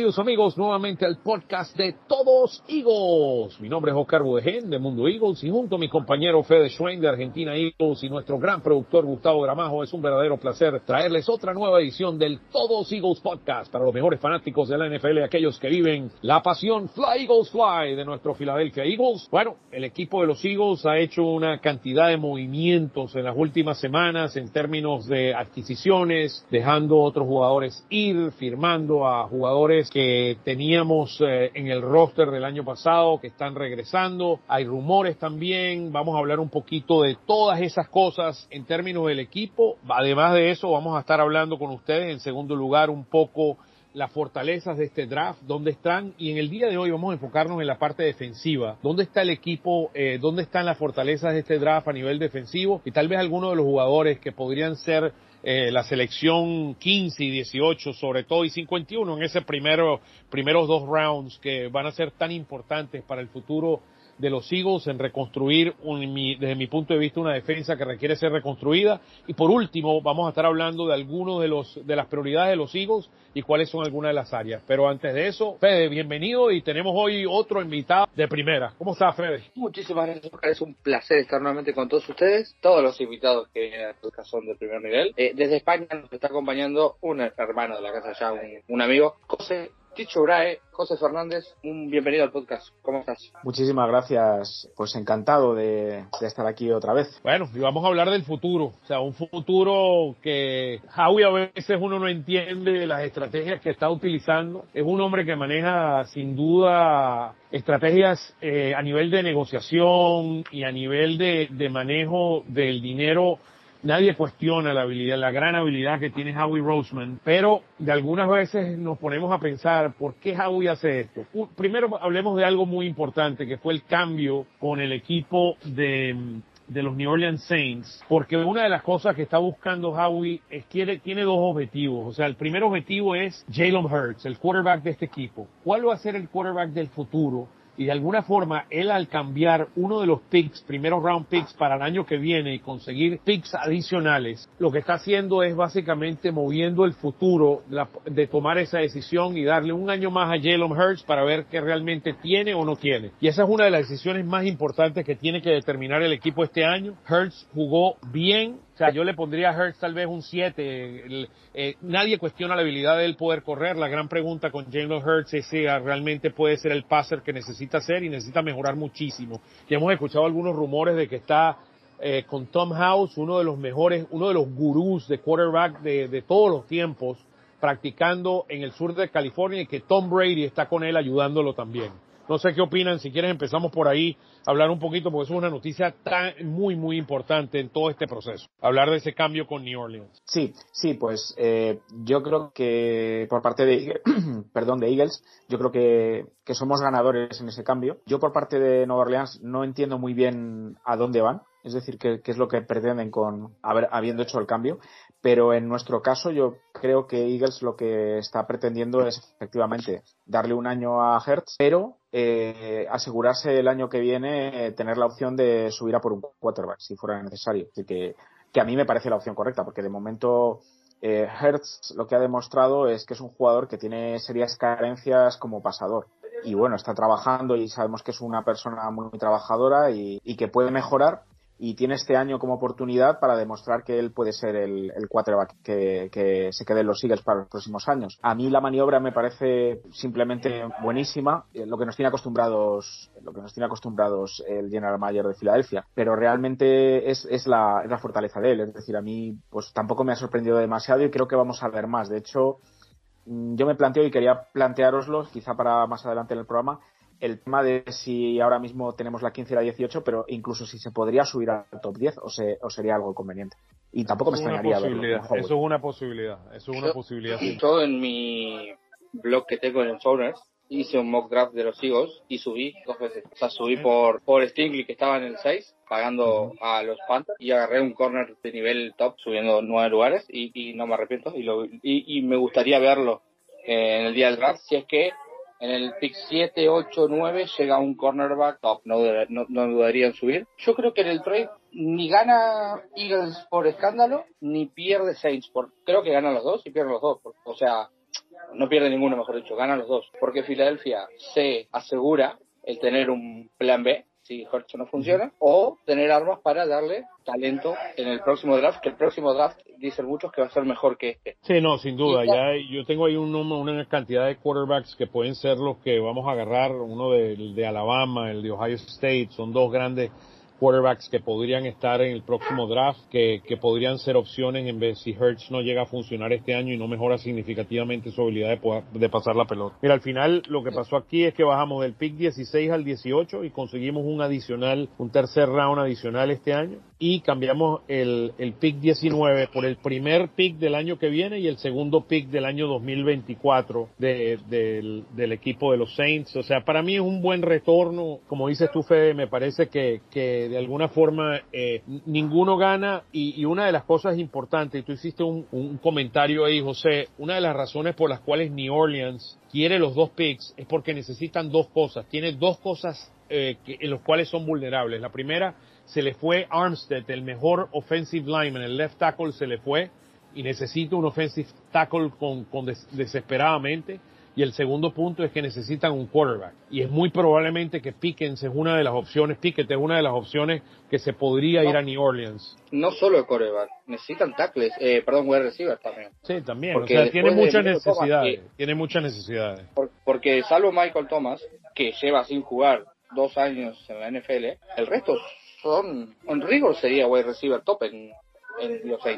Bienvenidos amigos nuevamente al podcast de Todos Eagles. Mi nombre es Oscar Budegen de Mundo Eagles y junto a mi compañero Fede Schwein de Argentina Eagles y nuestro gran productor Gustavo Gramajo es un verdadero placer traerles otra nueva edición del Todos Eagles podcast para los mejores fanáticos de la NFL aquellos que viven la pasión Fly Eagles Fly de nuestro Philadelphia Eagles. Bueno, el equipo de los Eagles ha hecho una cantidad de movimientos en las últimas semanas en términos de adquisiciones, dejando otros jugadores ir, firmando a jugadores que teníamos eh, en el roster del año pasado que están regresando. Hay rumores también. Vamos a hablar un poquito de todas esas cosas en términos del equipo. Además de eso, vamos a estar hablando con ustedes en segundo lugar un poco las fortalezas de este draft, dónde están, y en el día de hoy vamos a enfocarnos en la parte defensiva, dónde está el equipo, eh, dónde están las fortalezas de este draft a nivel defensivo, y tal vez algunos de los jugadores que podrían ser eh, la selección 15 y 18 sobre todo y 51 en ese primero, primeros dos rounds que van a ser tan importantes para el futuro de los Eagles en reconstruir, desde mi punto de vista, una defensa que requiere ser reconstruida. Y por último, vamos a estar hablando de algunos de los de las prioridades de los Eagles y cuáles son algunas de las áreas. Pero antes de eso, Fede, bienvenido y tenemos hoy otro invitado de primera. ¿Cómo estás, Fede? Muchísimas gracias. Es un placer estar nuevamente con todos ustedes. Todos los invitados que vienen a son de primer nivel. Eh, desde España nos está acompañando un hermano de la casa ya, un, un amigo, José Ticho Urae, José Fernández, un bienvenido al podcast. ¿Cómo estás? Muchísimas gracias, pues encantado de, de, estar aquí otra vez. Bueno, y vamos a hablar del futuro, o sea, un futuro que Howie a veces uno no entiende las estrategias que está utilizando. Es un hombre que maneja sin duda estrategias eh, a nivel de negociación y a nivel de, de manejo del dinero nadie cuestiona la habilidad, la gran habilidad que tiene Howie Roseman, pero de algunas veces nos ponemos a pensar por qué Howie hace esto. Primero hablemos de algo muy importante, que fue el cambio con el equipo de, de los New Orleans Saints, porque una de las cosas que está buscando Howie es quiere, tiene dos objetivos. O sea, el primer objetivo es Jalen Hurts, el quarterback de este equipo. ¿Cuál va a ser el quarterback del futuro? Y de alguna forma él al cambiar uno de los picks, primeros round picks para el año que viene y conseguir picks adicionales, lo que está haciendo es básicamente moviendo el futuro de tomar esa decisión y darle un año más a Jalen Hurts para ver qué realmente tiene o no tiene. Y esa es una de las decisiones más importantes que tiene que determinar el equipo este año. Hurts jugó bien, sea, yo le pondría a Hurts tal vez un 7. Eh, nadie cuestiona la habilidad de él poder correr. La gran pregunta con Jalen Hurts es si realmente puede ser el passer que necesita ser y necesita mejorar muchísimo. Ya hemos escuchado algunos rumores de que está eh, con Tom House, uno de los mejores, uno de los gurús de quarterback de todos los tiempos, practicando en el sur de California y que Tom Brady está con él ayudándolo también. No sé qué opinan, si quieren empezamos por ahí hablar un poquito, porque es una noticia tan, muy, muy importante en todo este proceso. Hablar de ese cambio con New Orleans. Sí, sí, pues eh, yo creo que por parte de, perdón, de Eagles, yo creo que, que somos ganadores en ese cambio. Yo por parte de Nueva Orleans no entiendo muy bien a dónde van. Es decir, qué es lo que pretenden con haber, habiendo hecho el cambio. Pero en nuestro caso, yo creo que Eagles lo que está pretendiendo es efectivamente darle un año a Hertz, pero eh, asegurarse el año que viene eh, tener la opción de subir a por un quarterback si fuera necesario. Así que, que a mí me parece la opción correcta, porque de momento eh, Hertz lo que ha demostrado es que es un jugador que tiene serias carencias como pasador. Y bueno, está trabajando y sabemos que es una persona muy, trabajadora y que puede mejorar, y tiene este año como oportunidad para demostrar que él puede ser el, el quarterback que, que, se quede en los Eagles para los próximos años. A mí la maniobra me parece simplemente buenísima, eh, lo que nos tiene acostumbrados, lo que nos tiene acostumbrados el General Manager de Filadelfia, pero realmente es, es, la, es la fortaleza de él. Es decir, a mí pues tampoco me ha sorprendido demasiado y creo que vamos a ver más. De hecho, mm, yo me planteo y quería planteároslo, quizá para más adelante en el programa, el tema de si ahora mismo tenemos la 15 y la 18, pero incluso si se podría subir al top 10 o, se, o sería algo conveniente. Y tampoco me extrañaría verlo. Eso es una posibilidad, eso es una yo, posibilidad. Yo en mi blog que tengo en el Owners hice un mock draft de los Eagles y subí dos veces. O sea, subí por, por Stingley que estaba en el 6, pagando a los Panthers, y agarré un corner de nivel top subiendo nueve lugares y, y no me arrepiento. Y, lo, y, y me gustaría verlo eh, en el día del draft si es que en el pick 7, 8, 9 llega un cornerback top, no, no, dudaría en subir. Yo creo que en el trade ni gana Eagles por escándalo, ni pierde Saints. Por, creo que ganan los dos y pierden los dos. o sea, no pierde ninguno, mejor dicho, ganan los dos. Porque Filadelfia se asegura el tener un plan B si Hurts no funciona, o tener armas para darle talento en el próximo draft, que el próximo draft dicen muchos que va a ser mejor que este. Sí, no, sin duda. Ya yo tengo ahí un, una cantidad de quarterbacks que pueden ser los que vamos a agarrar, uno de, de Alabama, el de Ohio State, son dos grandes quarterbacks que podrían estar en el próximo draft, que, que podrían ser opciones en vez si Hertz no llega a funcionar este año y no mejora significativamente su habilidad de, de pasar la pelota. Mira, al final lo que pasó aquí es que bajamos del pick 16 al 18 y conseguimos un adicional, un tercer round adicional este año y cambiamos el, el pick 19 por el primer pick del año que viene y el segundo pick del año 2024 de, del, del equipo de los Saints. O sea, para mí es un buen retorno. Como dices tú, Fede, me parece que, que de alguna forma eh, ninguno gana y, una de las cosas importantes, y tú hiciste un, un comentario ahí, José, una de las razones por las cuales New Orleans quiere los dos picks es porque necesitan dos cosas. Tiene dos cosas eh, en los cuales son vulnerables. La primera se le fue Armstead, el mejor offensive lineman, el left tackle se le fue y necesita un offensive tackle con, con des, desesperadamente. Y el segundo punto es que necesitan un quarterback. Y es muy probablemente que Pickens es una de las opciones, Pickett es una de las opciones que se podría no, ir a New Orleans. No solo el quarterback, necesitan tackles, eh, perdón, wide receiver también. Sí, también. Porque o sea, tiene muchas necesidades. Thomas, tiene muchas necesidades. Por, porque salvo Michael Thomas, que lleva sin jugar dos años en la NFL, el resto son, en rigor sería wide receiver top en,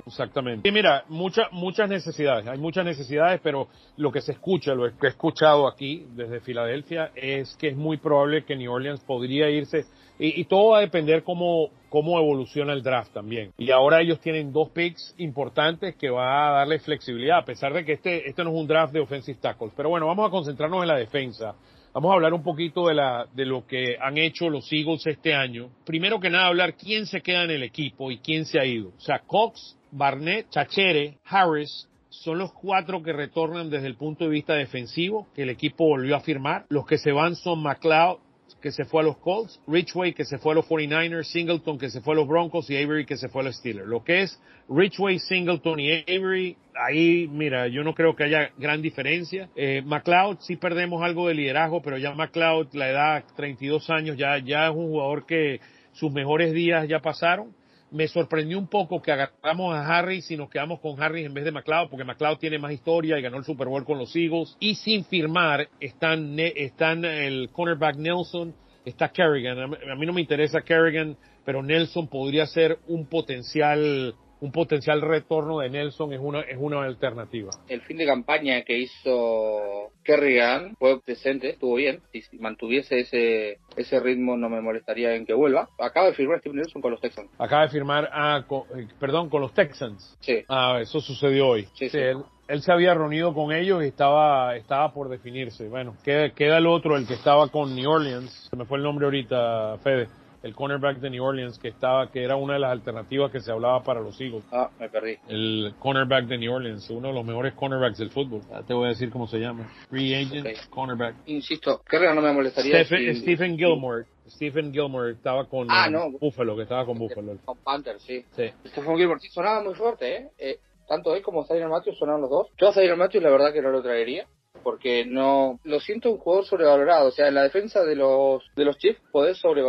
Exactamente. Y mira, muchas muchas necesidades, hay muchas necesidades, pero lo que se escucha, lo que he escuchado aquí desde Filadelfia es que es muy probable que New Orleans podría irse y, y, todo va a depender cómo, cómo evoluciona el draft también. Y ahora ellos tienen dos picks importantes que va a darle flexibilidad, a pesar de que este, este no es un draft de offensive tackles. Pero bueno, vamos a concentrarnos en la defensa. Vamos a hablar un poquito de, la, de lo que han hecho los Eagles este año. Primero que nada, hablar quién se queda en el equipo y quién se ha ido. O sea, Cox, Barnett, Chachere, Harris, son los cuatro que retornan desde el punto de vista defensivo, que el equipo volvió a firmar. Los que se van son McLeod, que se fue a los Colts, Richway que se fue a los 49ers, Singleton que se fue a los Broncos y Avery que se fue a los Steelers. Lo que es Richway, Singleton y Avery, ahí mira, yo no creo que haya gran diferencia. Eh, McLeod sí perdemos algo de liderazgo, pero ya McLeod, la edad 32 años, ya, ya es un jugador que sus mejores días ya pasaron me sorprendió un poco que agarramos a Harris y nos quedamos con Harris en vez de McLeod, porque McLeod tiene más historia y ganó el Super Bowl con los Eagles. Y sin firmar están, están el cornerback Nelson, está Kerrigan. A mí no me interesa Kerrigan, pero Nelson podría ser un potencial un potencial retorno de Nelson es una, es una alternativa. El fin de campaña que hizo Kerrigan fue decente, estuvo bien. Si mantuviese ese, ese ritmo no me molestaría en que vuelva. Acaba de firmar Steve Nelson con los Texans. Acaba de firmar, ah, con, perdón, con los Texans. Sí. Ah, eso sucedió hoy. Sí, sí, sí. Él, él, se había reunido con ellos y estaba, estaba por definirse. Bueno, queda, queda el otro, el que estaba con New Orleans. Se me fue el nombre ahorita, Fede el cornerback de New Orleans que estaba, que era una de las alternativas que se hablaba para los Eagles. Ah, me perdí. El cornerback de New Orleans, uno de los mejores cornerbacks del fútbol. Ya te voy a decir cómo se llama. Free agent Okay. cornerback. Insisto, Kerrigan no me molestaría. Stephen, si- Stephen Gilmore. Stephen Gilmore estaba con Ah, no. Buffalo, que estaba con Buffalo. Con Panthers, sí. Sí. Stephen Gilmore sí sonaba muy fuerte, ¿eh? Eh, tanto él como Zaire Matthews sonaron los dos. Yo a Zaire Matthews la verdad que no lo traería. Porque no, lo siento un jugador sobrevalorado. O sea, en la defensa de los, de los Chiefs podés sobre,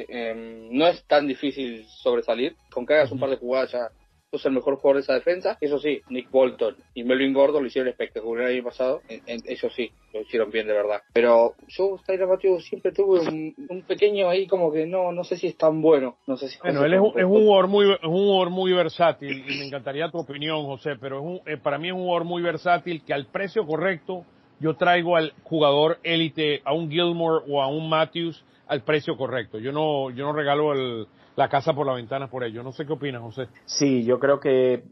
eh, eh, no es tan difícil sobresalir. Con que hagas un par de jugadas ya sos el mejor jugador de esa defensa. Eso sí, Nick Bolton y Melvin Gordon lo hicieron espectacular el año pasado. En- en- eso sí, lo hicieron bien de verdad. Pero yo, Tyler Matthews, siempre tuve un, un pequeño ahí como que no, no sé si es tan bueno. No sé si Bueno, él es un, es un jugador muy, es un jugador muy versátil y me encantaría tu opinión, José, pero es un, eh, para mí es un jugador muy versátil que al precio correcto yo traigo al jugador élite, a un Gilmore o a un Matthews al precio correcto. Yo no, yo no regalo el- la casa por la ventana por ello. No sé qué opinas, José. Sí, yo creo que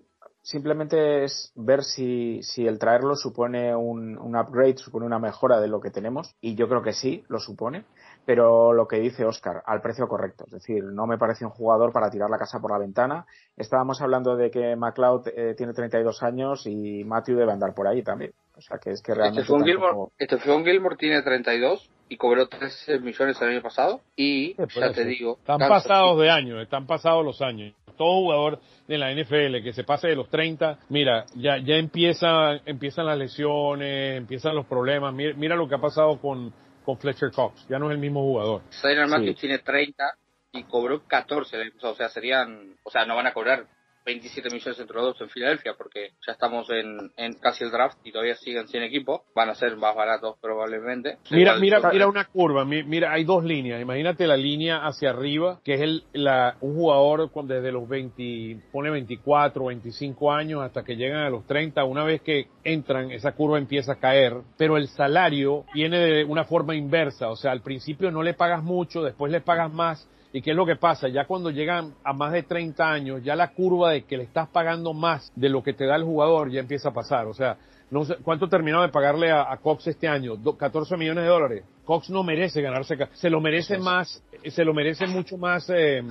simplemente es ver si, si el traerlo supone un, un, upgrade, supone una mejora de lo que tenemos, y yo creo que sí, lo supone, pero lo que dice Oscar, al precio correcto, es decir, no me parece un jugador para tirar la casa por la ventana. Estábamos hablando de que McLeod eh, tiene 32 años y Matthew debe andar por ahí también. O sea, que es que realmente. Este Gilmore, este Gilmore tiene 32 y cobró 13 millones el año pasado. Y ya te digo. Están pasados de años, están pasados los años. Todo jugador de la NFL que se pase de los 30, mira, ya, ya empieza, empiezan las lesiones, empiezan los problemas. Mira, mira lo que ha pasado con, con Fletcher Cox. Ya no es el mismo jugador. Zaire Matthews tiene 30 y cobró 14 el año pasado. O sea, serían, o sea, no van a cobrar 27 millones entre los dos en Filadelfia, porque ya estamos en, en, casi el draft y todavía siguen sin equipo. Van a ser más baratos probablemente. Mira, mira, mira una curva. Mira, hay dos líneas. Imagínate la línea hacia arriba, que es el, la, un jugador desde los 20, pone 24, 25 años hasta que llegan a los 30. Una vez que entran, esa curva empieza a caer, pero el salario viene de una forma inversa. O sea, al principio no le pagas mucho, después le pagas más ¿Y qué es lo que pasa? Ya cuando llegan a más de 30 años, ya la curva de que le estás pagando más de lo que te da el jugador ya empieza a pasar. O sea, no sé, ¿cuánto terminó de pagarle a, Cox este año? 14 millones de dólares. Cox no merece ganarse, se lo merece más, se lo merece mucho más eh,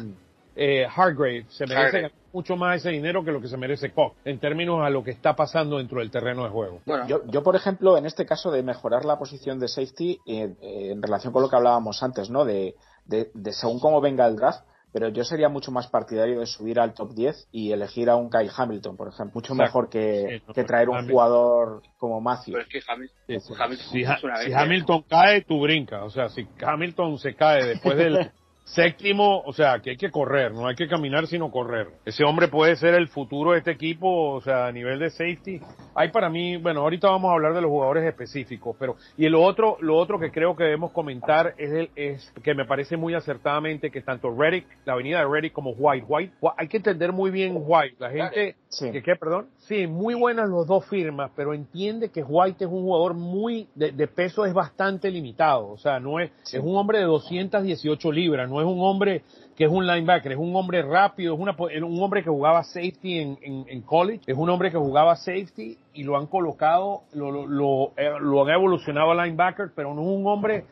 eh, Hargrave, se merece ganar mucho más ese dinero que lo que se merece Cox, en términos a lo que está pasando dentro del terreno de juego. Bueno, yo, yo por ejemplo, en este caso de mejorar la posición de safety, eh, en relación con lo que hablábamos antes, ¿no? De, de, según cómo venga el draft, pero yo sería mucho más partidario de subir al top 10 y elegir a un Kyle Hamilton, por ejemplo. Mucho mejor que, que traer un jugador como Matthew. Pero es que Hamilton, si, si Hamilton cae, tú brincas. O sea, si Hamilton se cae después del, Séptimo, o sea, que hay que correr, no hay que caminar sino correr. Ese hombre puede ser el futuro de este equipo, o sea, a nivel de safety. Hay para mí, bueno, ahorita vamos a hablar de los jugadores específicos, pero y lo otro, lo otro que creo que debemos comentar es el, es que me parece muy acertadamente que tanto Reddick, la avenida de Reddick como White, White, hay que entender muy bien White. La gente, que qué, perdón, sí, muy buenas los dos firmas, pero entiende que White es un jugador muy de, de peso es bastante limitado, o sea, no es, es un hombre de 218 libras no es un hombre que es un linebacker, es un hombre rápido, es una, un hombre que jugaba safety en, en, college, es un hombre que jugaba safety y lo han colocado, lo, lo, lo, eh, lo han evolucionado a linebacker, pero no es un hombre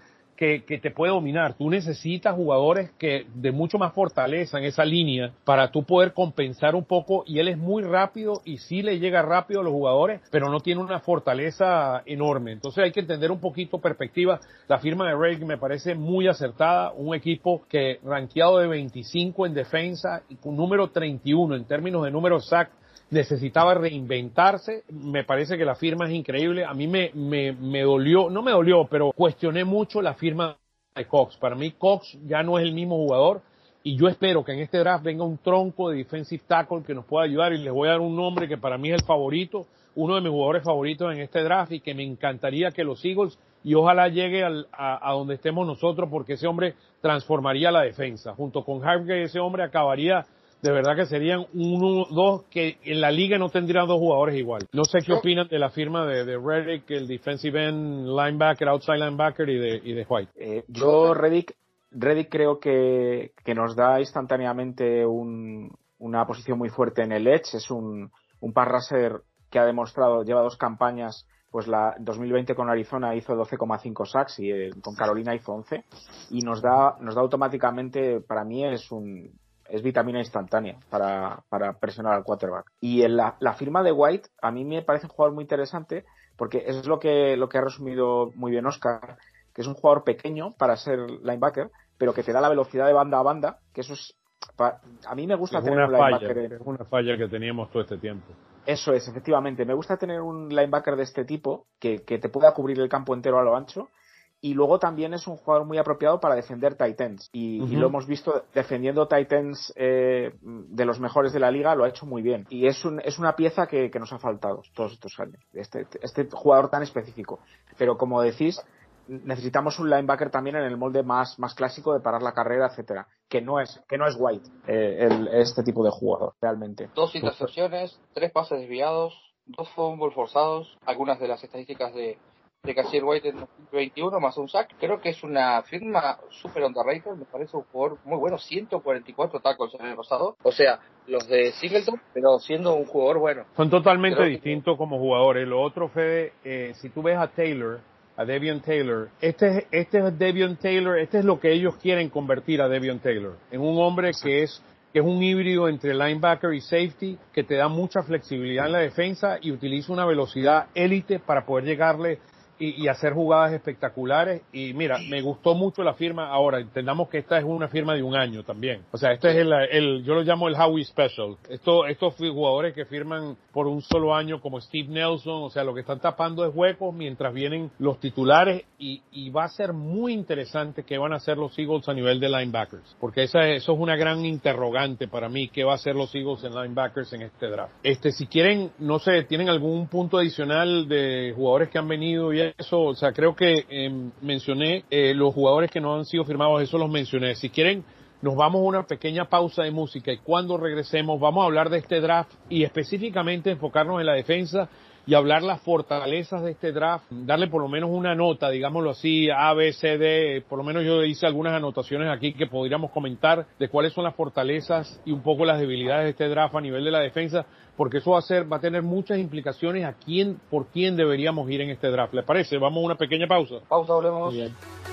que, te puede dominar. Tú necesitas jugadores que de mucho más fortaleza en esa línea para tú poder compensar un poco y él es muy rápido y sí le llega rápido a los jugadores, pero no tiene una fortaleza enorme. Entonces hay que entender un poquito perspectiva. La firma de Ray me parece muy acertada, un equipo que rankeado de 25 en defensa y con número 31 en términos de número sack necesitaba reinventarse. Me parece que la firma es increíble. A mí me, me, me dolió, no me dolió, pero cuestioné mucho la firma de Cox. Para mí Cox ya no es el mismo jugador y yo espero que en este draft venga un tronco de defensive tackle que nos pueda ayudar y les voy a dar un nombre que para mí es el favorito, uno de mis jugadores favoritos en este draft y que me encantaría que los Eagles y ojalá llegue al, a, a, donde estemos nosotros porque ese hombre transformaría la defensa. Junto con Harvey ese hombre acabaría de verdad que serían uno, dos, que en la liga no tendrían dos jugadores igual. No sé qué opinan de la firma de, de Reddick, el defensive end linebacker, outside linebacker y de, y de White. Eh, yo, Reddick, Reddick creo que, que nos da instantáneamente un, una posición muy fuerte en el edge. Es un, un pass que ha demostrado, lleva dos campañas pues la 2020 con Arizona hizo 12,5 sacks y eh, con Carolina hizo 11 y nos da nos da automáticamente para mí es un es vitamina instantánea para, para presionar al quarterback. Y en la, la, firma de White a mí me parece un jugador muy interesante porque es lo que, lo que ha resumido muy bien Oscar, que es un jugador pequeño para ser linebacker, pero que te da la velocidad de banda a banda, que eso es... A mí me gusta es tener una un linebacker... Falla, es una falla que teníamos todo este tiempo. Eso es, efectivamente. Me gusta tener un linebacker de este tipo que, que te pueda cubrir el campo entero a lo ancho y luego también es un jugador muy apropiado para defender Titans. Y, uh -huh. y lo hemos visto defendiendo Titans eh, de los mejores de la liga, lo ha hecho muy bien. Y es, un, es una pieza que, que, nos ha faltado todos estos años, este, este jugador tan específico. Pero como decís, necesitamos un linebacker también en el molde más, más clásico de parar la carrera, etcétera, que no es, que no es White, eh, el, este tipo de jugador, realmente. Dos intercepciones, tres pases desviados, dos fumbles forzados, algunas de las estadísticas de de Cashier White en 2021 más un sack. Creo que es una firma super underrated, me parece un jugador muy bueno, 144 tackles en el pasado. O sea, los de Singleton, pero siendo un jugador bueno. Son totalmente distintos como jugadores. Lo otro, Fede, eh, si tú ves a Taylor, a Devion Taylor. Este es, este es Devion Taylor, este es lo que ellos quieren convertir a Devion Taylor, en un hombre que es que es un híbrido entre linebacker y safety, que te da mucha flexibilidad en la defensa y utiliza una velocidad élite para poder llegarle y, hacer jugadas espectaculares. Y mira, me gustó mucho la firma. Ahora, entendamos que esta es una firma de un año también. O sea, este es el, el yo lo llamo el Howie Special. Esto, estos jugadores que firman por un solo año como Steve Nelson, o sea, lo que están tapando es huecos mientras vienen los titulares y, y va a ser muy interesante qué van a hacer los Eagles a nivel de linebackers. Porque esa, eso es una gran interrogante para mí, qué va a hacer los Eagles en linebackers en este draft. Este, si quieren, no sé, tienen algún punto adicional de jugadores que han venido y eso, o sea, creo que em, mencioné eh, los jugadores que no han sido firmados, eso los mencioné. Si quieren, nos vamos a una pequeña pausa de música y cuando regresemos vamos a hablar de este draft y específicamente enfocarnos en la defensa y hablar las fortalezas de este draft, darle por lo menos una nota, digámoslo así, A, B, C, D, por lo menos yo hice algunas anotaciones aquí que podríamos comentar de cuáles son las fortalezas y un poco las debilidades de este draft a nivel de la defensa, porque eso va a ser, va a tener muchas implicaciones a quién, por quién deberíamos ir en este draft. ¿Les parece? Vamos a una pequeña pausa. Pausa, volvemos. este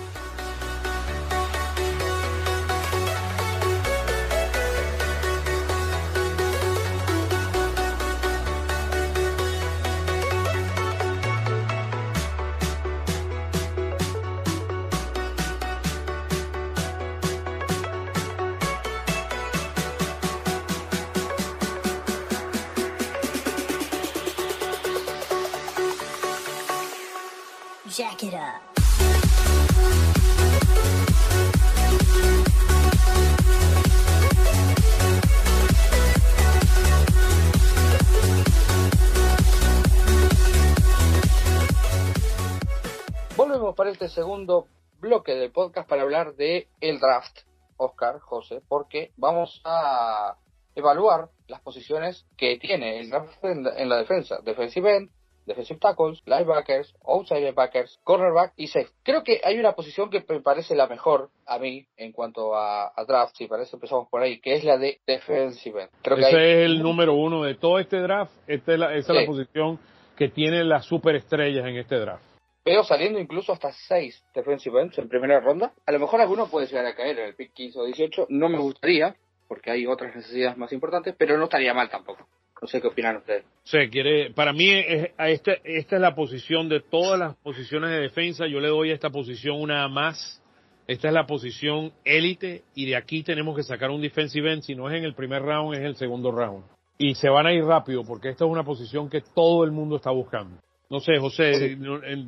hablar de el draft, Oscar, José, porque vamos a evaluar las posiciones que tiene el draft en la, defensa, defensive end, defensive tackles, linebackers, outside linebackers, cornerback y safe. Creo que hay una posición que me parece la mejor a mí en cuanto a, draft, si parece empezamos por ahí, que es la de defensive end. Creo Ese es el número uno de todo este draft, esta es la, esa es la posición que tiene las superestrellas en este draft veo saliendo incluso hasta 6 defensive ends en primera ronda. A lo mejor alguno puede llegar a caer en el pick 15 o 18. No me gustaría, porque hay otras necesidades más importantes, pero no estaría mal tampoco. No sé qué opinan ustedes. Sí, quiere, para mí es, esta, esta es la posición de todas las posiciones de defensa. Yo le doy a esta posición una más. Esta es la posición élite y de aquí tenemos que sacar un defensive end. Si no es en el primer round, es el segundo round. Y se van a ir rápido porque esta es una posición que todo el mundo está buscando. No sé, José,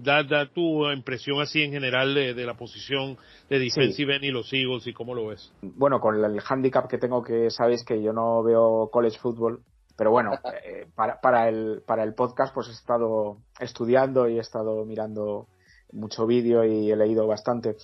da, tu impresión así en general de, la posición de defensive y los Eagles y cómo lo ves. Bueno, con el handicap que tengo que sabéis que yo no veo college football, pero bueno, eh, para, para, el, para el podcast pues he estado estudiando y he estado mirando mucho vídeo y he leído bastante.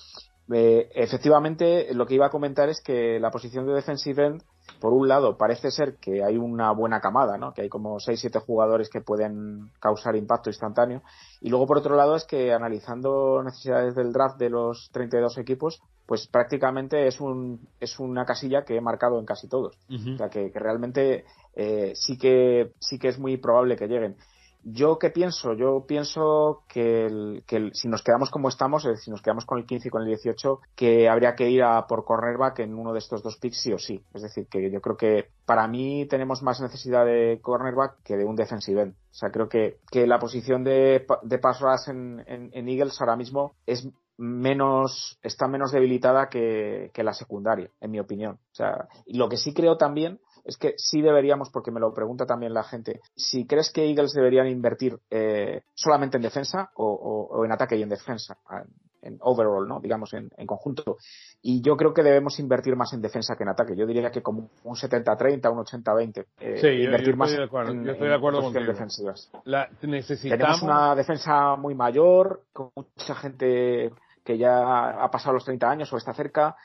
Eh, efectivamente, lo que iba a comentar es que la posición de defensive end por un lado, parece ser que hay una buena camada, ¿no? que hay como 6-7 jugadores que pueden causar impacto instantáneo. Y luego, por otro lado, es que analizando necesidades del draft de los 32 equipos, pues prácticamente es, un, es una casilla que he marcado en casi todos. O sea, que, realmente eh, sí, que, sí que es muy probable que lleguen. Yo qué pienso? Yo pienso que, si nos quedamos como estamos, es decir, si nos quedamos con el 15 y con el 18, que habría que ir a por cornerback en uno de estos dos picks sí o sí. Es decir, que yo creo que para mí tenemos más necesidad de cornerback que de un defensive end. O sea, creo que, la posición de, de pass rush en, en, Eagles ahora mismo es menos, está menos debilitada que, que la secundaria, en mi opinión. O sea, lo que sí creo también es que sí deberíamos, porque me lo pregunta también la gente, si crees que Eagles deberían invertir eh, solamente en defensa o, en ataque y en defensa, en overall, ¿no? digamos, en, conjunto. Y yo creo que debemos invertir más en defensa que en ataque. Yo diría que como un 70-30, un 80-20. Eh, sí, invertir más de acuerdo. En, yo estoy de acuerdo defensivas. necesitamos... Tenemos una defensa muy mayor, con mucha gente que ya ha pasado los 30 años o está cerca,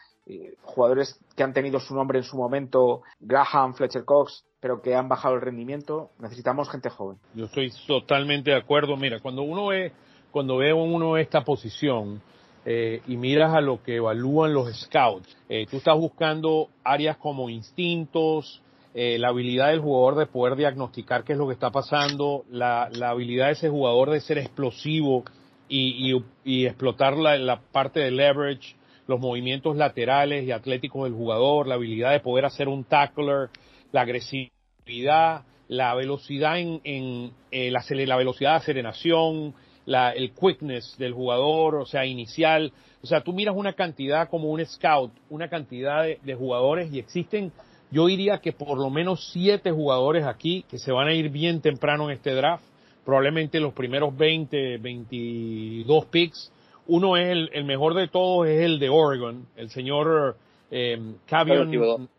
jugadores que han tenido su nombre en su momento, Graham, Fletcher Cox, pero que han bajado el rendimiento. Necesitamos gente joven. Yo estoy totalmente de acuerdo. Mira, cuando uno ve cuando ve uno esta posición eh, y miras a lo que evalúan los scouts, eh, tú estás buscando áreas como instintos, eh, la habilidad del jugador de poder diagnosticar qué es lo que está pasando, la, la habilidad de ese jugador de ser explosivo y, y, y explotar la, la, parte de leverage, los movimientos laterales y atléticos del jugador, la habilidad de poder hacer un tackler, la agresividad, la velocidad en, en eh, la, velocidad de aceleración, la, el quickness del jugador, o sea, inicial. O sea, tú miras una cantidad como un scout, una cantidad de, de jugadores y existen yo diría que por lo menos siete jugadores aquí que se van a ir bien temprano en este draft, probablemente los primeros 20, 22 picks. Uno es el, el mejor de todos, es el de Oregon, el señor eh, Cavion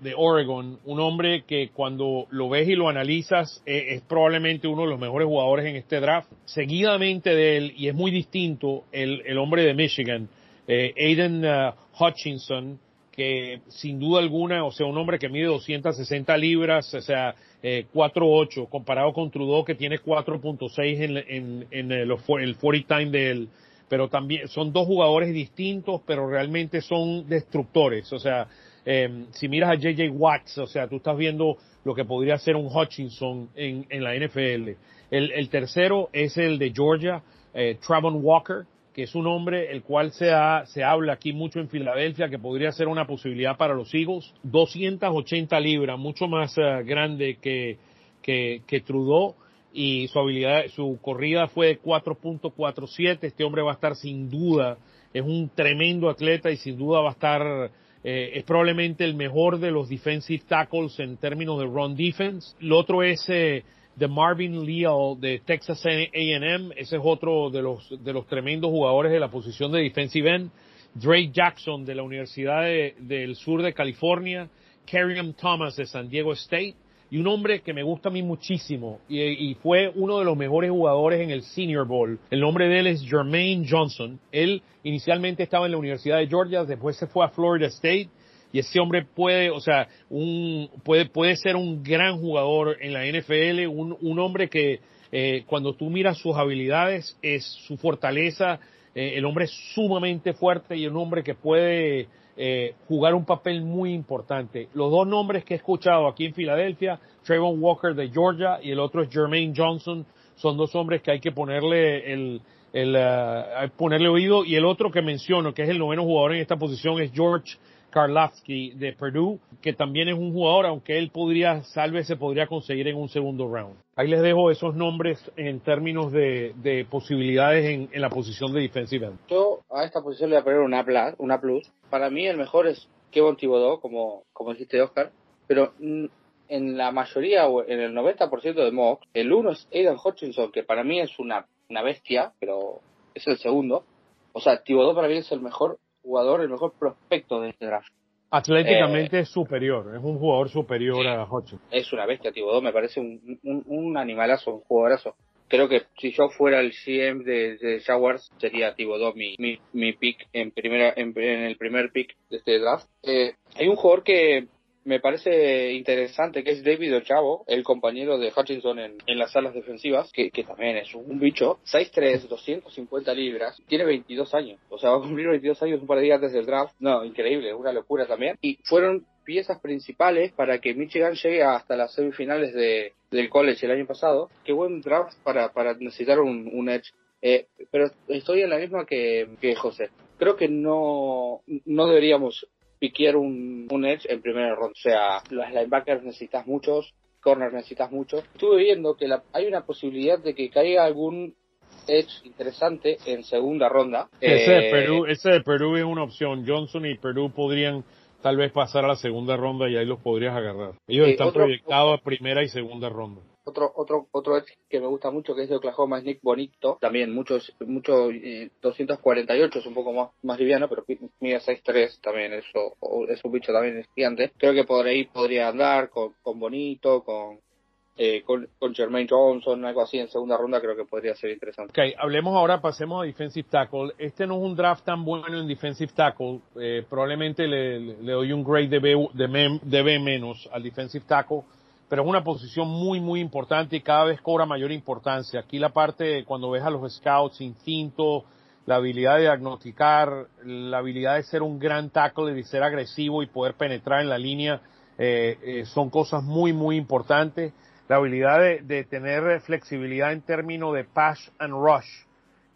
de Oregon, un hombre que cuando lo ves y lo analizas eh, es probablemente uno de los mejores jugadores en este draft. Seguidamente de él, y es muy distinto, el, el hombre de Michigan, eh, Aiden uh, Hutchinson, que sin duda alguna, o sea, un hombre que mide 260 libras, o sea, eh, 4'8", comparado con Trudeau que tiene 4.6 en, en, en el, el 40 time de él. Pero también son dos jugadores distintos, pero realmente son destructores. O sea, eh, si miras a JJ Watts, o sea, tú estás viendo lo que podría ser un Hutchinson en, en la NFL. El, el tercero es el de Georgia, eh, Travon Walker, que es un hombre el cual se, ha, se habla aquí mucho en Filadelfia, que podría ser una posibilidad para los Eagles. 280 libras, mucho más uh, grande que, que, que, Trudeau, y su habilidad, su corrida fue de 4.47. Este hombre va a estar sin duda, es un tremendo atleta y sin duda va a estar, eh, es probablemente el mejor de los defensive tackles en términos de run defense. Lo otro es, eh, de Marvin Leal de Texas A&M, ese es otro de los, de los tremendos jugadores de la posición de defensive end. Drake Jackson de la Universidad de, del Sur de California, Kerrion Thomas de San Diego State, y un hombre que me gusta a mí muchísimo, y, fue uno de los mejores jugadores en el Senior Bowl. El nombre de él es Jermaine Johnson. Él inicialmente estaba en la Universidad de Georgia, después se fue a Florida State, y ese hombre puede, o sea, un, puede, puede ser un gran jugador en la NFL, un, un hombre que eh, cuando tú miras sus habilidades, es su fortaleza, eh, el hombre es sumamente fuerte y un hombre que puede eh, jugar un papel muy importante. Los dos nombres que he escuchado aquí en Filadelfia, Trayvon Walker de Georgia y el otro es Jermaine Johnson, son dos hombres que hay que ponerle el, el uh, ponerle oído y el otro que menciono, que es el noveno jugador en esta posición, es George Karlafsky de Purdue, que también es un jugador, aunque él podría, salve, se podría conseguir en un segundo round. Ahí les dejo esos nombres en términos de, de posibilidades en, en, la posición de defensive end. Yo a esta posición le voy a poner una plus, una plus. Para mí el mejor es Kevin Thibodeau, como, como dijiste Oscar, pero en la mayoría, o en el 90% de mocks, el uno es Aidan Hutchinson, que para mí es una, una bestia, pero es el segundo. O sea, Thibodeau para mí es el mejor jugador, el mejor prospecto de este draft. Atléticamente eh, es superior, es un jugador superior sí, a Hodgson. Es una bestia, Tibodó, me parece un, un, un, animalazo, un jugadorazo. Creo que si yo fuera el GM de, de Jaguars, sería Tibodó mi, mi, mi pick en, primera, en, en, el primer pick de este draft. Eh, hay un jugador que me parece interesante que es David Ochavo, el compañero de Hutchinson en, en las salas defensivas, que, que, también es un bicho, 6'3, 250 libras, tiene 22 años, o sea, va a cumplir 22 años un par de días antes del draft, no, increíble, una locura también, y fueron piezas principales para que Michigan llegue hasta las semifinales de, del college el año pasado, qué buen draft para, para necesitar un, un edge. Eh, pero estoy en la misma que, que José. Creo que no, no deberíamos piquear un, un edge en primera ronda. O sea, los linebackers necesitas muchos, corners necesitas muchos. Estuve viendo que la, hay una posibilidad de que caiga algún edge interesante en segunda ronda. Ese, eh, de Perú, ese de Perú es una opción. Johnson y Perú podrían tal vez pasar a la segunda ronda y ahí los podrías agarrar. Ellos eh, están otro, proyectados a primera y segunda ronda. Otro, otro, otro que me gusta mucho que es de Oklahoma es Nick Bonito. También muchos, mucho, eh, 248 es un poco más, más liviano, pero mide 6'3 también, eso, es un bicho también es gigante. Creo que por podría andar con, con Bonito, con, eh, con, con Jermaine Johnson, algo así en segunda ronda, creo que podría ser interesante. Ok, hablemos ahora, pasemos a defensive tackle. Este no es un draft tan bueno en defensive tackle. Eh, probablemente le, le, doy un grade de B, de, de B menos al defensive tackle. Pero es una posición muy, muy importante y cada vez cobra mayor importancia. Aquí la parte, cuando ves a los scouts, instinto, la habilidad de diagnosticar, la habilidad de ser un gran tackle y de ser agresivo y poder penetrar en la línea, eh, eh, son cosas muy, muy importantes. La habilidad de, de, tener flexibilidad en términos de pass and rush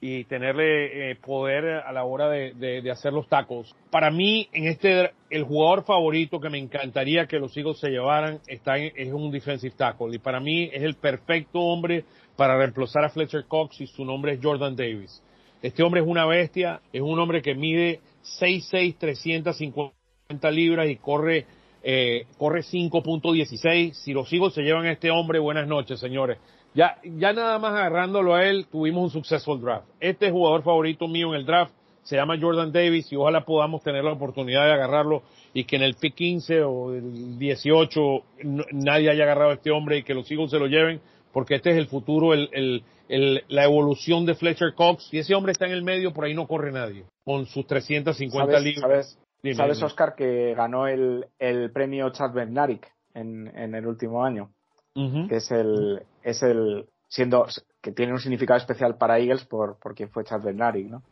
y tenerle eh, poder a la hora de, de, de, hacer los tacos. Para mí, en este, el jugador favorito que me encantaría que los Eagles se llevaran está en, es un defensive tackle y para mí es el perfecto hombre para reemplazar a Fletcher Cox y su nombre es Jordan Davis. Este hombre es una bestia, es un hombre que mide 6'6", 350 libras y corre eh, corre 5.16. Si los Eagles se llevan a este hombre, buenas noches, señores. Ya, ya nada más agarrándolo a él, tuvimos un successful draft. Este jugador favorito mío en el draft se llama Jordan Davis y ojalá podamos tener la oportunidad de agarrarlo y que en el pick 15 o el 18 no, nadie haya agarrado a este hombre y que los Eagles se lo lleven porque este es el futuro, el, el, el, la evolución de Fletcher Cox y ese hombre está en el medio, por ahí no corre nadie con sus 350 ¿Sabes, libras. ¿sabes, Dime, ¿Sabes, dime. Oscar, que ganó el, el premio Chad Bednarik en, en el último año? Uh -huh. Que es el, es el, siendo, que tiene un significado especial para Eagles por, por quien fue Chad Bednarik, ¿no?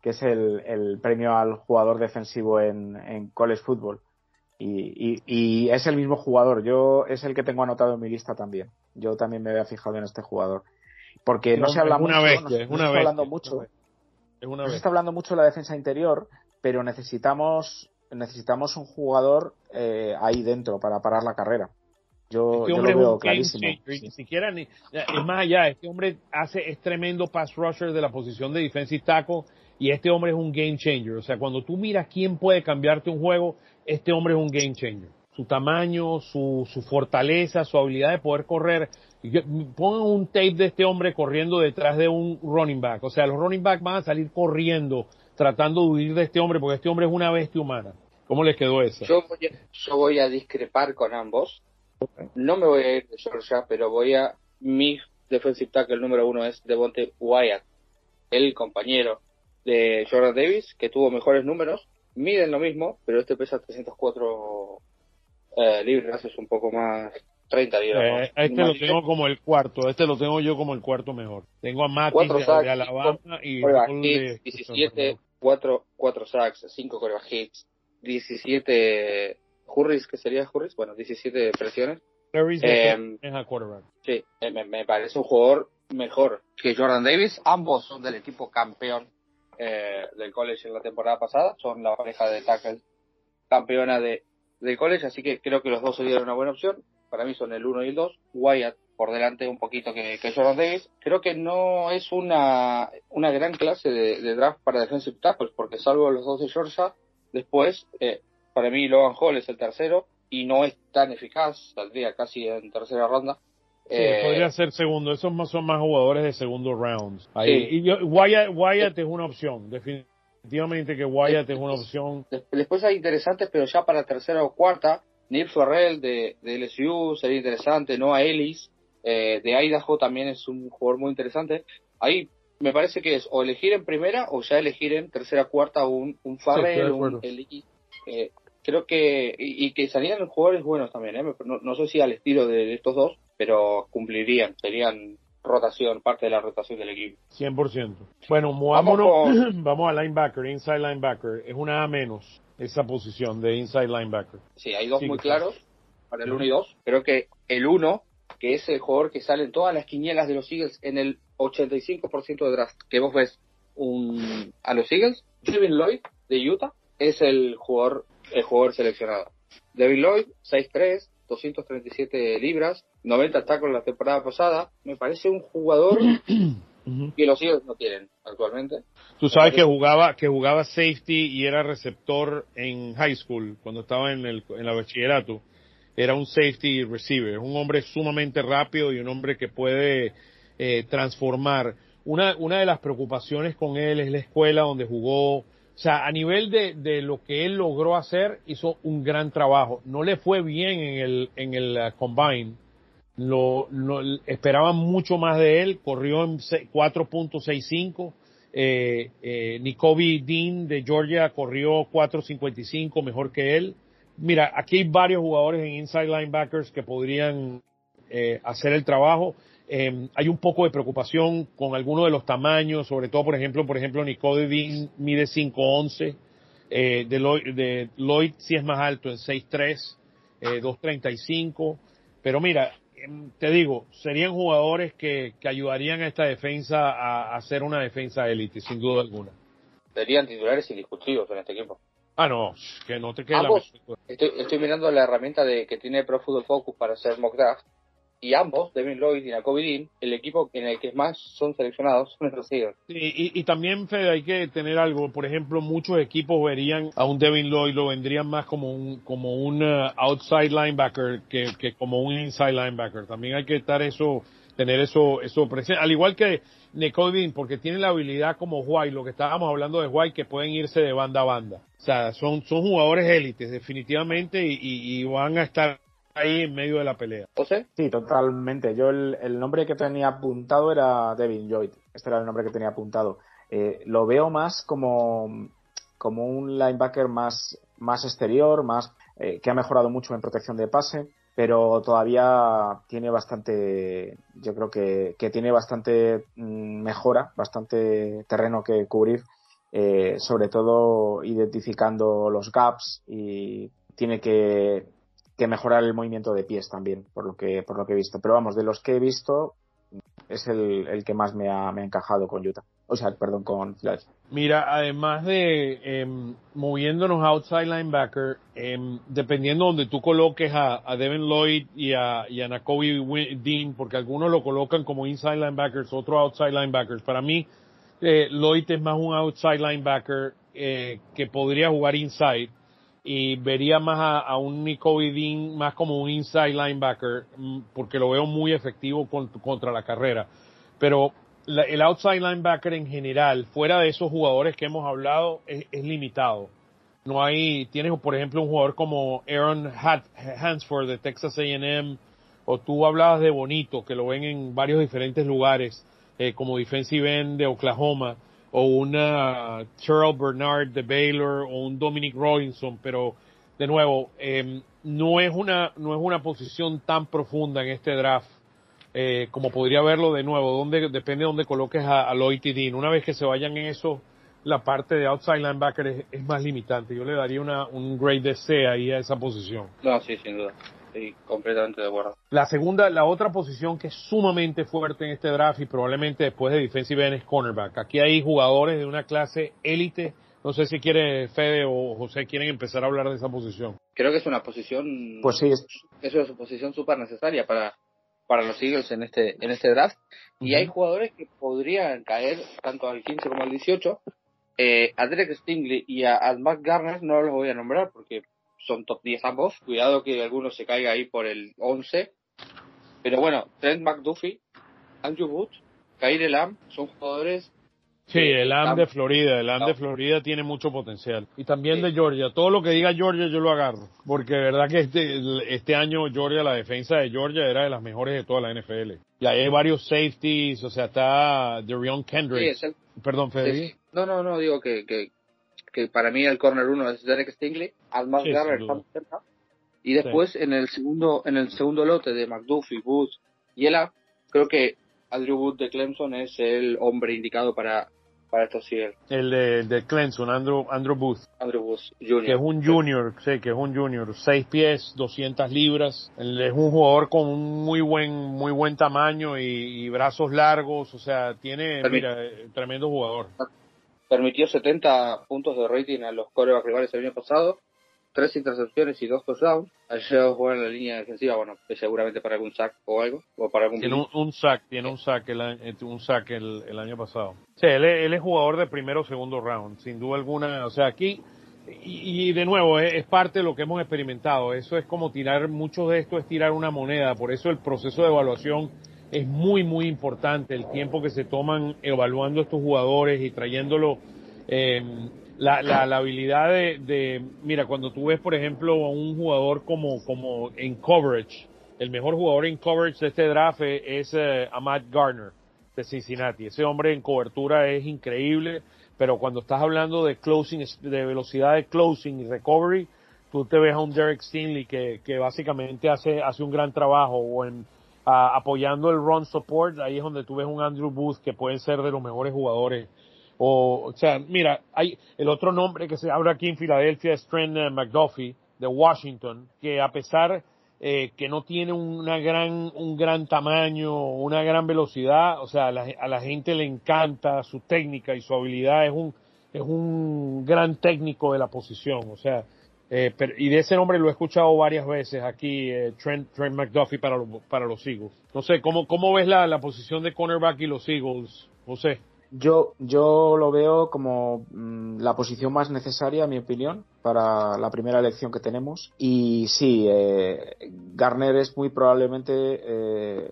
Que es el, el premio al jugador defensivo en, en college football. Y, y, y, es el mismo jugador. Yo es el que tengo anotado en mi lista también. Yo también me había fijado en este jugador. Porque no, no se habla mucho, no, es no se está hablando mucho. Es una no se está hablando mucho de la defensa interior, pero necesitamos necesitamos un jugador eh, ahí dentro para parar la carrera. Yo, este yo hombre lo veo es un clarísimo. game changer, ni siquiera ni, es más allá, este hombre hace, es tremendo pass rusher de la posición de defensive tackle y este hombre es un game changer. O sea, cuando tú miras quién puede cambiarte un juego, este hombre es un game changer. Su tamaño, su, su fortaleza, su habilidad de poder correr. Pongan un tape de este hombre corriendo detrás de un running back. O sea, los running back van a salir corriendo tratando de huir de este hombre porque este hombre es una bestia humana. ¿Cómo les quedó eso? Yo voy a, yo voy a discrepar con ambos. No me voy a ir de Georgia, pero voy a... Mi defensive tackle número uno es Devonte Wyatt, el compañero de Jordan Davis, que tuvo mejores números. Miden lo mismo, pero este pesa 304 eh, libras, es un poco más 30 libras. Eh. Este lo tengo como el cuarto, este lo tengo yo como el cuarto mejor. Tengo a Matis de, de, Alabama y de, 17, 4, 4 sacks, 5 coreback hits, 17 Hurries, que sería Hurries? Bueno, 17 presiones. Eh, es quarterback. Sí, me, me, parece un jugador mejor que Jordan Davis. Ambos son del equipo campeón eh, del college en la temporada pasada. Son la pareja de tackle campeona de, del college, así que creo que los dos serían una buena opción. Para mí son el 1 y el 2. Wyatt por delante un poquito que, que, Jordan Davis. Creo que no es una, una gran clase de, de draft para defensive tackles, porque salvo los dos de Georgia, después, eh, para mí Logan Hall es el tercero y no es tan eficaz, saldría casi en tercera ronda. Sí, eh, podría ser segundo, esos más, son más jugadores de segundo round. Ahí. Sí. Y yo, Wyatt, Wyatt es una opción, definitivamente que Wyatt es una opción. Después hay interesantes, pero ya para tercera o cuarta, Neil Ferrell de, de LSU sería interesante, Noah Ellis eh, de Idaho también es un jugador muy interesante. Ahí me parece que es o elegir en primera o ya elegir en tercera cuarta un, un Farrell, sí, un Elix. Eh, creo que y, y, que salían jugadores buenos también, ¿eh? no, no, sé si al estilo de, estos dos, pero cumplirían, serían rotación, parte de la rotación del equipo. 100%. Bueno, movámonos, vamos, con... vamos a linebacker, inside linebacker, es una A menos esa posición de inside linebacker. Sí, hay dos sí, muy claros para el 1 y 2. Creo que el 1 que es el jugador que sale en todas las quinielas de los Eagles en el 85% de draft, que vos ves un, a los Eagles, Devin Lloyd de Utah es el jugador, el jugador seleccionado. Devin Lloyd, 6'3, 237 libras, 90 tacos la temporada pasada, me parece un jugador que los Eagles no tienen actualmente. Tú sabes que jugaba, que jugaba safety y era receptor en high school, cuando estaba en el, en la bachillerato era un safety receiver, un hombre sumamente rápido y un hombre que puede eh, transformar. Una, una de las preocupaciones con él es la escuela donde jugó, o sea, a nivel de, de lo que él logró hacer, hizo un gran trabajo. No le fue bien en el, en el uh, combine, lo, lo, esperaban mucho más de él, corrió en 4.65. Eh, eh, Nicobi Dean de Georgia corrió 4.55 mejor que él mira, aquí hay varios jugadores en inside linebackers que podrían eh, hacer el trabajo. Eh, hay un poco de preocupación con algunos de los tamaños, sobre todo, por ejemplo, por ejemplo, Nicole Dean mide 5'11", eh, de, Lloyd, de Lloyd sí es más alto, en 6'3", eh, 2'35", pero mira, em, te digo, serían jugadores que, que ayudarían a esta defensa a, a hacer una defensa élite, sin duda alguna. Serían titulares indiscutidos en este equipo. Ah, no, que no te quede la. Estoy, estoy mirando la herramienta de que tiene Pro Football Focus para hacer mock draft y ambos, Devin Lloyd y Nakobe Dean, el equipo en el que más son seleccionados son Eagles. Sí, y, y también, Fede, hay que tener algo. Por ejemplo, muchos equipos verían a un Devin Lloyd, lo vendrían más como un, como un uh, outside linebacker que, que como un inside linebacker. También hay que estar eso, tener eso, eso presente. Al igual que Nicole Dean, porque tiene la habilidad como White, lo que estábamos hablando de White, que pueden irse de banda a banda. O sea, son, son jugadores élites, definitivamente, y, y, y van a estar ahí en medio de la pelea. ¿José? Sí, totalmente. Yo el, el nombre que tenía apuntado era Devin Lloyd. Este era el nombre que tenía apuntado. Eh, lo veo más como, como un linebacker más, más exterior, más eh, que ha mejorado mucho en protección de pase, pero todavía tiene bastante, yo creo que, que tiene bastante mm, mejora, bastante terreno que cubrir, eh, sobre todo identificando los gaps y tiene que, que mejorar el movimiento de pies también, por lo que, por lo que he visto. Pero vamos, de los que he visto, es el, el que más me ha, me ha encajado con Utah. O sea, perdón, con Philadelphia. Mira, además de em, moviéndonos outside linebacker, em, dependiendo donde tú coloques a, a Devin Lloyd y a, y a Nakobe Dean, porque algunos lo colocan como inside linebackers, otros outside linebackers. Para mí, eh, Lloyd es más un outside linebacker eh, que podría jugar inside y vería más a, un Nico Dean más como un inside linebacker mm, porque lo veo muy efectivo con- contra la carrera. Pero la- el outside linebacker en general, fuera de esos jugadores que hemos hablado, es, es limitado. No hay, tienes por ejemplo un jugador como Aaron Hansford de Texas A&M, o tú hablabas de Bonito, que lo ven en varios diferentes lugares, eh, como defensive end de Oklahoma, o una Terrell Bernard de Baylor, o un Dominic Robinson, pero de nuevo, eh, no es una, no es una posición tan profunda en este draft eh, como podría verlo de nuevo, donde depende de dónde coloques a, a Lloyd y Dean. Una vez que se vayan en eso, la parte de outside linebacker es, es más limitante. Yo le daría una, un grade de C ahí a esa posición. No, sí, sin duda. Estoy completamente de acuerdo. La segunda, la otra posición que es sumamente fuerte en este draft y probablemente después de defensive end es cornerback. Aquí hay jugadores de una clase élite. No sé si quiere Fede o José quieren empezar a hablar de esa posición. Creo que es una posición. Pues sí, es- es una posición súper necesaria para, para los Eagles en este, en este draft. Y Ujú. hay jugadores que podrían caer tanto al 15 como al 18. Eh, a Derek Stingley y a, a Matt Garner no los voy a nombrar porque son top 10 ambos. Cuidado que alguno se caiga ahí por el 11. Pero bueno, Trent McDuffie, Andrew Wood, Kyrie Lamb son jugadores Sí, el AM de Florida, el AM No. de Florida tiene mucho potencial. Y también Sí. de Georgia. Todo lo que diga Georgia yo lo agarro. Porque de verdad que este, este año Georgia, la defensa de Georgia era de las mejores de toda la NFL. Y ahí hay varios safeties, o sea, está Derion Sí, Kendrick. es el- Perdón, sí, Fede. sí. No, no, no, digo que, que, que para mí el corner uno es Derek Stingley, al Matt Sí, cerca. Y después en el segundo en el segundo lote de McDuffie, Wood y Ela, creo que Andrew Wood de Clemson es el hombre indicado para, para estos Eagles. El de, de Clemson, Andrew, Andrew Booth. Andrew Wood Jr. que es un junior, sí, que es un junior, seis pies, 200 libras, Él es un jugador con un muy buen, muy buen tamaño y, y brazos largos, o sea, tiene, mira, eh, tremendo jugador. Permitió 70 puntos de rating a los corebacks rivales el año pasado, tres intercepciones y dos touchdowns. Ayer jugó en la línea defensiva, bueno, seguramente para algún sack o algo, o para algún Tiene un, un sack, tiene un sack el, eh, un sack el, el año pasado. Sí, él, es- él es jugador de primero o segundo round, sin duda alguna, o sea, aquí, y, y de nuevo, es, es parte de lo que hemos experimentado, eso es como tirar, mucho de esto es tirar una moneda, por eso el proceso de evaluación es muy, muy importante, el tiempo que se toman evaluando estos jugadores y trayéndolo, eh, la, la, habilidad de, mira, cuando tú ves, por ejemplo, a un jugador como, como en coverage, el mejor jugador en coverage de este draft es, eh, Ahmad Garner de Cincinnati. Ese hombre en cobertura es increíble, pero cuando estás hablando de closing, de velocidad de closing y recovery, tú te ves a un Derek Stingley que, que básicamente hace, hace un gran trabajo o en apoyando el run support, ahí es donde tú ves un Andrew Booth que puede ser de los mejores jugadores. O, o sea, mira, hay el otro nombre que se habla aquí en Filadelfia es Trent eh, McDuffie de Washington, que a pesar eh, que no tiene una gran, un gran tamaño, una gran velocidad, o sea, a la, a la gente le encanta su técnica y su habilidad, es un, es un gran técnico de la posición, o sea, eh, y de ese nombre lo he escuchado varias veces aquí, eh, Trent, Trent McDuffie para, para los Eagles. No sé, ¿cómo, cómo ves la, la posición de cornerback y los Eagles, José? Yo, yo lo veo como mm, la posición más necesaria, en mi opinión, para la primera elección que tenemos. Y sí, eh, Garner es muy probablemente eh,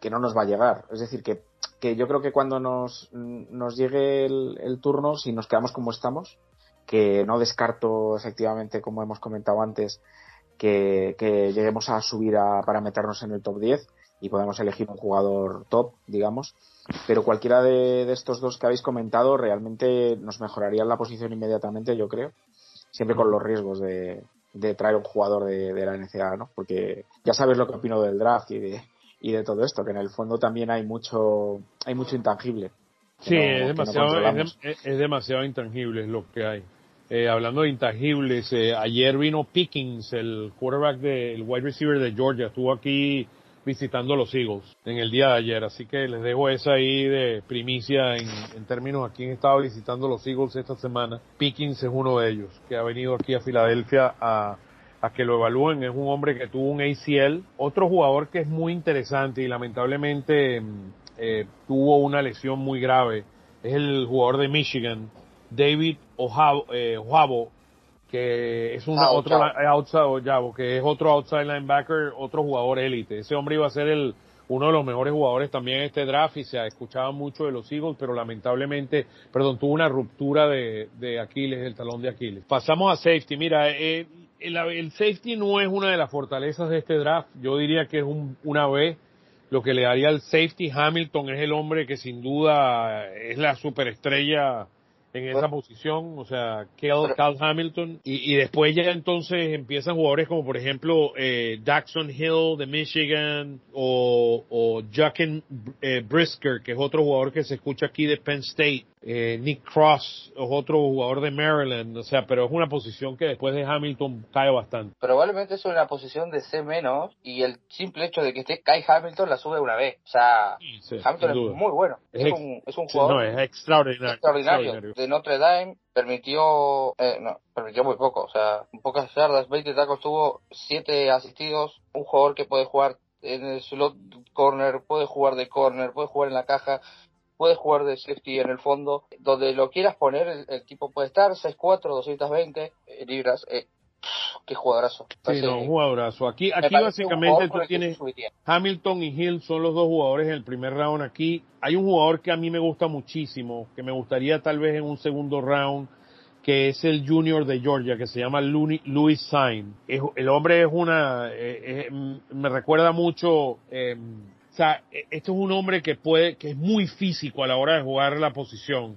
que no nos va a llegar. Es decir, que, que yo creo que cuando nos, nos llegue el turno, si nos quedamos como estamos, que no descarto efectivamente, como hemos comentado antes, que, lleguemos a subir a, para meternos en el top 10 y podemos elegir un jugador top, digamos. Pero cualquiera de, estos dos que habéis comentado realmente nos mejoraría la posición inmediatamente, yo creo. Siempre con los riesgos de, traer un jugador de, la NCAA, ¿no? Porque ya sabes lo que opino del draft y de, y de todo esto, que en el fondo también hay mucho, hay mucho intangible. Sí, es, demasiado, es, demasiado intangible lo que hay. Eh, hablando de intangibles, eh, ayer vino Pickens, el quarterback del wide receiver de Georgia, estuvo aquí visitando los Eagles en el día de ayer, así que les dejo esa ahí de primicia en, en términos a quién estaba visitando los Eagles esta semana. Pickens es uno de ellos, que ha venido aquí a Filadelfia a, a que lo evalúen. Es un hombre que tuvo un ACL. Otro jugador que es muy interesante y lamentablemente mm, eh, tuvo una lesión muy grave es el jugador de Michigan, David Ojabo, eh, que es un ah, otro outside, que es otro outside linebacker, otro jugador élite. Ese hombre iba a ser el uno de los mejores jugadores también en este draft y se ha escuchado mucho de los Eagles, pero lamentablemente, perdón, tuvo una ruptura de, de Aquiles, el talón de Aquiles. Pasamos a safety. Mira, eh, el, el, safety no es una de las fortalezas de este draft. Yo diría que es un, una B. Lo que le daría al safety Hamilton es el hombre que sin duda es la superestrella en esa posición, o sea, Cal, Hamilton, y, y, después ya entonces empiezan jugadores como por ejemplo eh, Daxon Hill de Michigan o, o eh, Brisker, que es otro jugador que se escucha aquí de Penn State, eh, Nick Cross es otro jugador de Maryland, o sea, pero es una posición que después de Hamilton cae bastante. Probablemente es una posición de C menos y el simple hecho de que esté Kai Hamilton la sube una vez. O sea, Hamilton es muy bueno. Es, un, es un jugador no, es extraordinario, extraordinario. De Notre Dame permitió, eh, no, permitió muy poco, o sea, pocas yardas, 20 tacos tuvo, 7 asistidos, un jugador que puede jugar en el slot corner, puede jugar de corner, puede jugar en la caja, puedes jugar de safety en el fondo, donde lo quieras poner, el, tipo puede estar 6'4, 220 eh, libras. Eh, qué jugadorazo. Sí, no, un jugadorazo. Aquí, aquí básicamente tú tienes Hamilton y Hill son los dos jugadores en el primer round aquí. Hay un jugador que a mí me gusta muchísimo, que me gustaría tal vez en un segundo round, que es el junior de Georgia, que se llama Louis Sain. el hombre es una, eh, me recuerda mucho, eh, o sea, e, esto es un hombre que puede, que es muy físico a la hora de jugar la posición.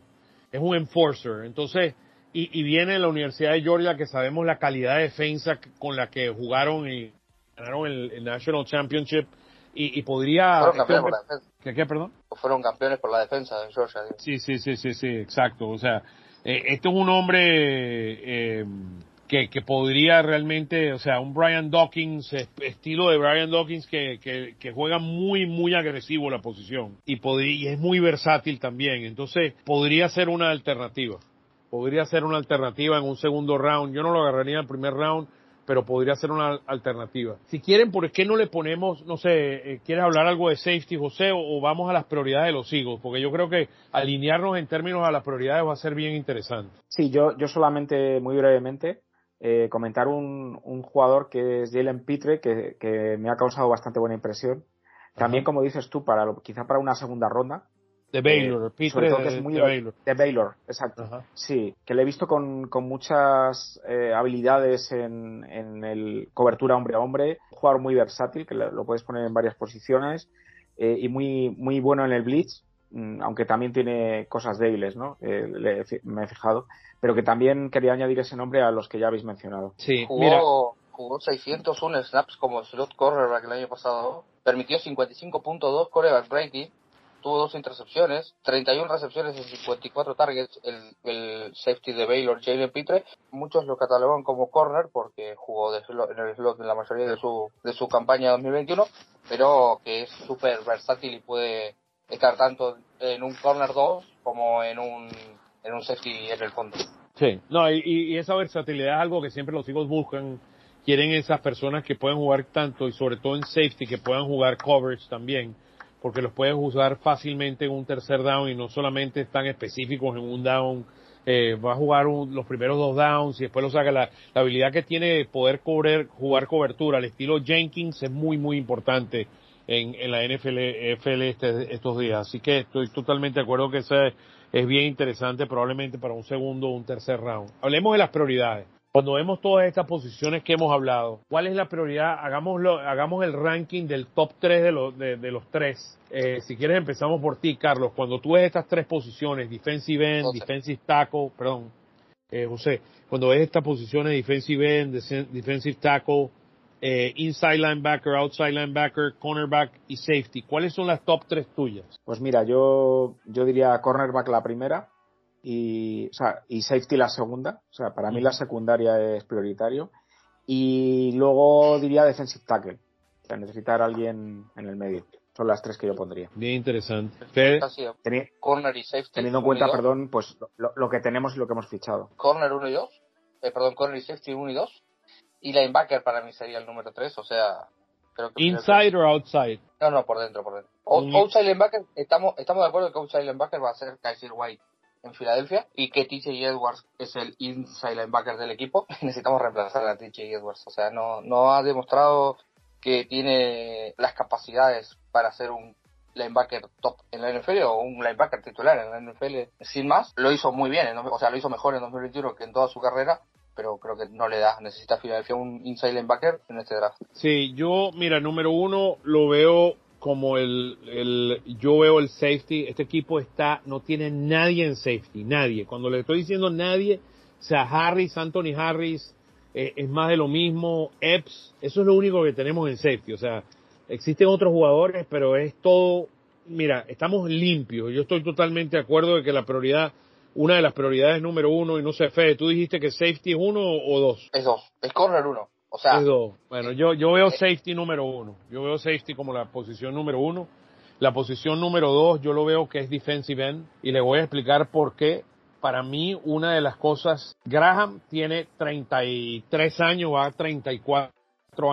Es un enforcer. Entonces, y, viene de la Universidad de Georgia, que sabemos la calidad de defensa con la que jugaron y ganaron el, National Championship. Y, podría. Fueron campeones por la defensa. ¿Qué, qué, perdón? Fueron campeones por la defensa de Georgia. Sí, sí, sí, sí, sí, exacto. O sea, eh, este es un hombre. Eh, que, que podría realmente, o sea, un Brian Dawkins, estilo de Brian Dawkins que, que, que juega muy, muy agresivo la posición y, y es muy versátil también. Entonces, podría ser una alternativa. Podría ser una alternativa en un segundo round. Yo no lo agarraría en el primer round, pero podría ser una alternativa. Si quieren, ¿por qué no le ponemos, no sé, eh, quieres hablar algo de safety, José, o, o, vamos a las prioridades de los Eagles? Porque yo creo que alinearnos en términos a las prioridades va a ser bien interesante. Sí, yo, yo solamente, muy brevemente, eh, comentar un, un, jugador que es Jalen Pitre, que, que, me ha causado bastante buena impresión. También, como dices tú, para quizá para una segunda ronda. De Baylor, eh, Pitre de, es muy de, Baylor. De Baylor, exacto. Sí, que le he visto con, con muchas eh, habilidades en, en el cobertura hombre a hombre. Un jugador muy versátil, que lo, puedes poner en varias posiciones. Eh, y muy, muy bueno en el blitz. Mm, aunque también tiene cosas débiles, ¿no? Eh, le- me he fijado, pero que también quería añadir ese nombre a los que ya habéis mencionado. Sí, Jugó, mira, jugó 601 snaps como slot cornerback el año pasado. Permitió 55.2 coreback rating. Tuvo dos intercepciones, 31 recepciones en 54 targets. El, el safety de Baylor, Jalen Pitre, muchos lo catalogan como corner porque jugó de slot- en el slot en la mayoría de su, de su campaña 2021, pero que es súper versátil y puede estar tanto en un corner 2 como en un, en un safety en el fondo. Sí, no, y, esa versatilidad es algo que siempre los hijos buscan. Quieren esas personas que pueden jugar tanto y sobre todo en safety, que puedan jugar coverage también, porque los pueden usar fácilmente en un tercer down y no solamente están específicos en un down. Eh, va a jugar un- los primeros dos downs y después lo saca. La, la habilidad que tiene de poder cubrir, jugar cobertura al estilo Jenkins es muy, muy importante en, en la NFL, este- estos días. Así que estoy totalmente de acuerdo que ese es bien interesante probablemente para un segundo o un tercer round. Hablemos de las prioridades. Cuando vemos todas estas posiciones que hemos hablado, ¿cuál es la prioridad? Hagámoslo, hagamos el ranking del top 3 de, los de, de los tres. Eh, si quieres empezamos por ti, Carlos. Cuando tú ves estas tres posiciones, defensive end, José. defensive tackle, perdón, eh, José, cuando ves estas posiciones, defensive end, defensive tackle, eh, inside linebacker, outside linebacker, cornerback y safety, ¿cuáles son las top tres tuyas? Pues mira, yo, yo diría cornerback la primera y, o sea, y safety la segunda. O sea, para mí la secundaria es prioritario. Y luego diría defensive tackle. O sea, necesitar a alguien en el medio. Son las tres que yo pondría. Bien interesante. Teni- corner y safety. teniendo en cuenta, perdón, pues lo, lo que tenemos y lo que hemos fichado. corner 1 y 2, eh, perdón, corner y safety 1 y 2, y linebacker para mí sería el número 3, o sea, creo que... inside or outside? No, no, por dentro, por dentro. O- Outside linebacker, estamos, estamos de acuerdo que outside linebacker va a ser Kaiser White en Filadelfia y que TJ Edwards es el inside linebacker del equipo. Necesitamos reemplazar a TJ Edwards, o sea, no, no ha demostrado que tiene las capacidades para ser un linebacker top en la NFL o un linebacker titular en la NFL sin más. Lo hizo muy bien, en o sea, lo hizo mejor en 2021 que en toda su carrera, pero creo que no le da. Necesita Filadelfia un inside linebacker en este draft. Sí, yo, mira, número uno, lo veo como el, el, yo veo el safety, este equipo está, no tiene nadie en safety, nadie. Cuando le estoy diciendo nadie, o sea, Harris, Anthony Harris, eh, es más de lo mismo, Epps, eso es lo único que tenemos en safety, o sea, existen otros jugadores, pero es todo, mira, estamos limpios, yo estoy totalmente de acuerdo de que la prioridad, una de las prioridades número uno, y no sé, Fede, tú dijiste que safety es uno o, dos. Es dos, es corner uno. O sea, Es dos. Bueno, yo, yo veo safety número uno. Yo veo safety como la posición número uno. La posición número dos, yo lo veo que es defensive end. Y le voy a explicar por qué. Para mí, una de las cosas, Graham tiene 33 años, va a 34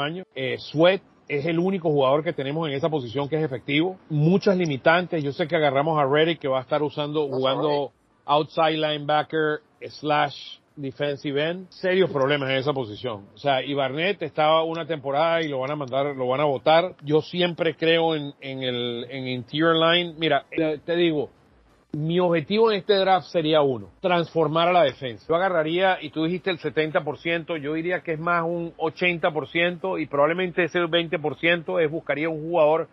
años. Eh, Sweat es el único jugador que tenemos en esa posición que es efectivo. Muchas limitantes. Yo sé que agarramos a Reddick que va a estar usando, jugando outside linebacker slash defensive end, serios problemas en esa posición. O sea, y Barnett estaba una temporada y lo van a mandar, lo van a votar. Yo siempre creo en, en el en interior line. Mira, te, te digo, mi objetivo en este draft sería uno, transformar a la defensa. Yo agarraría, y tú dijiste el 70%, yo diría que es más un 80% y probablemente ese 20% es buscaría un jugador.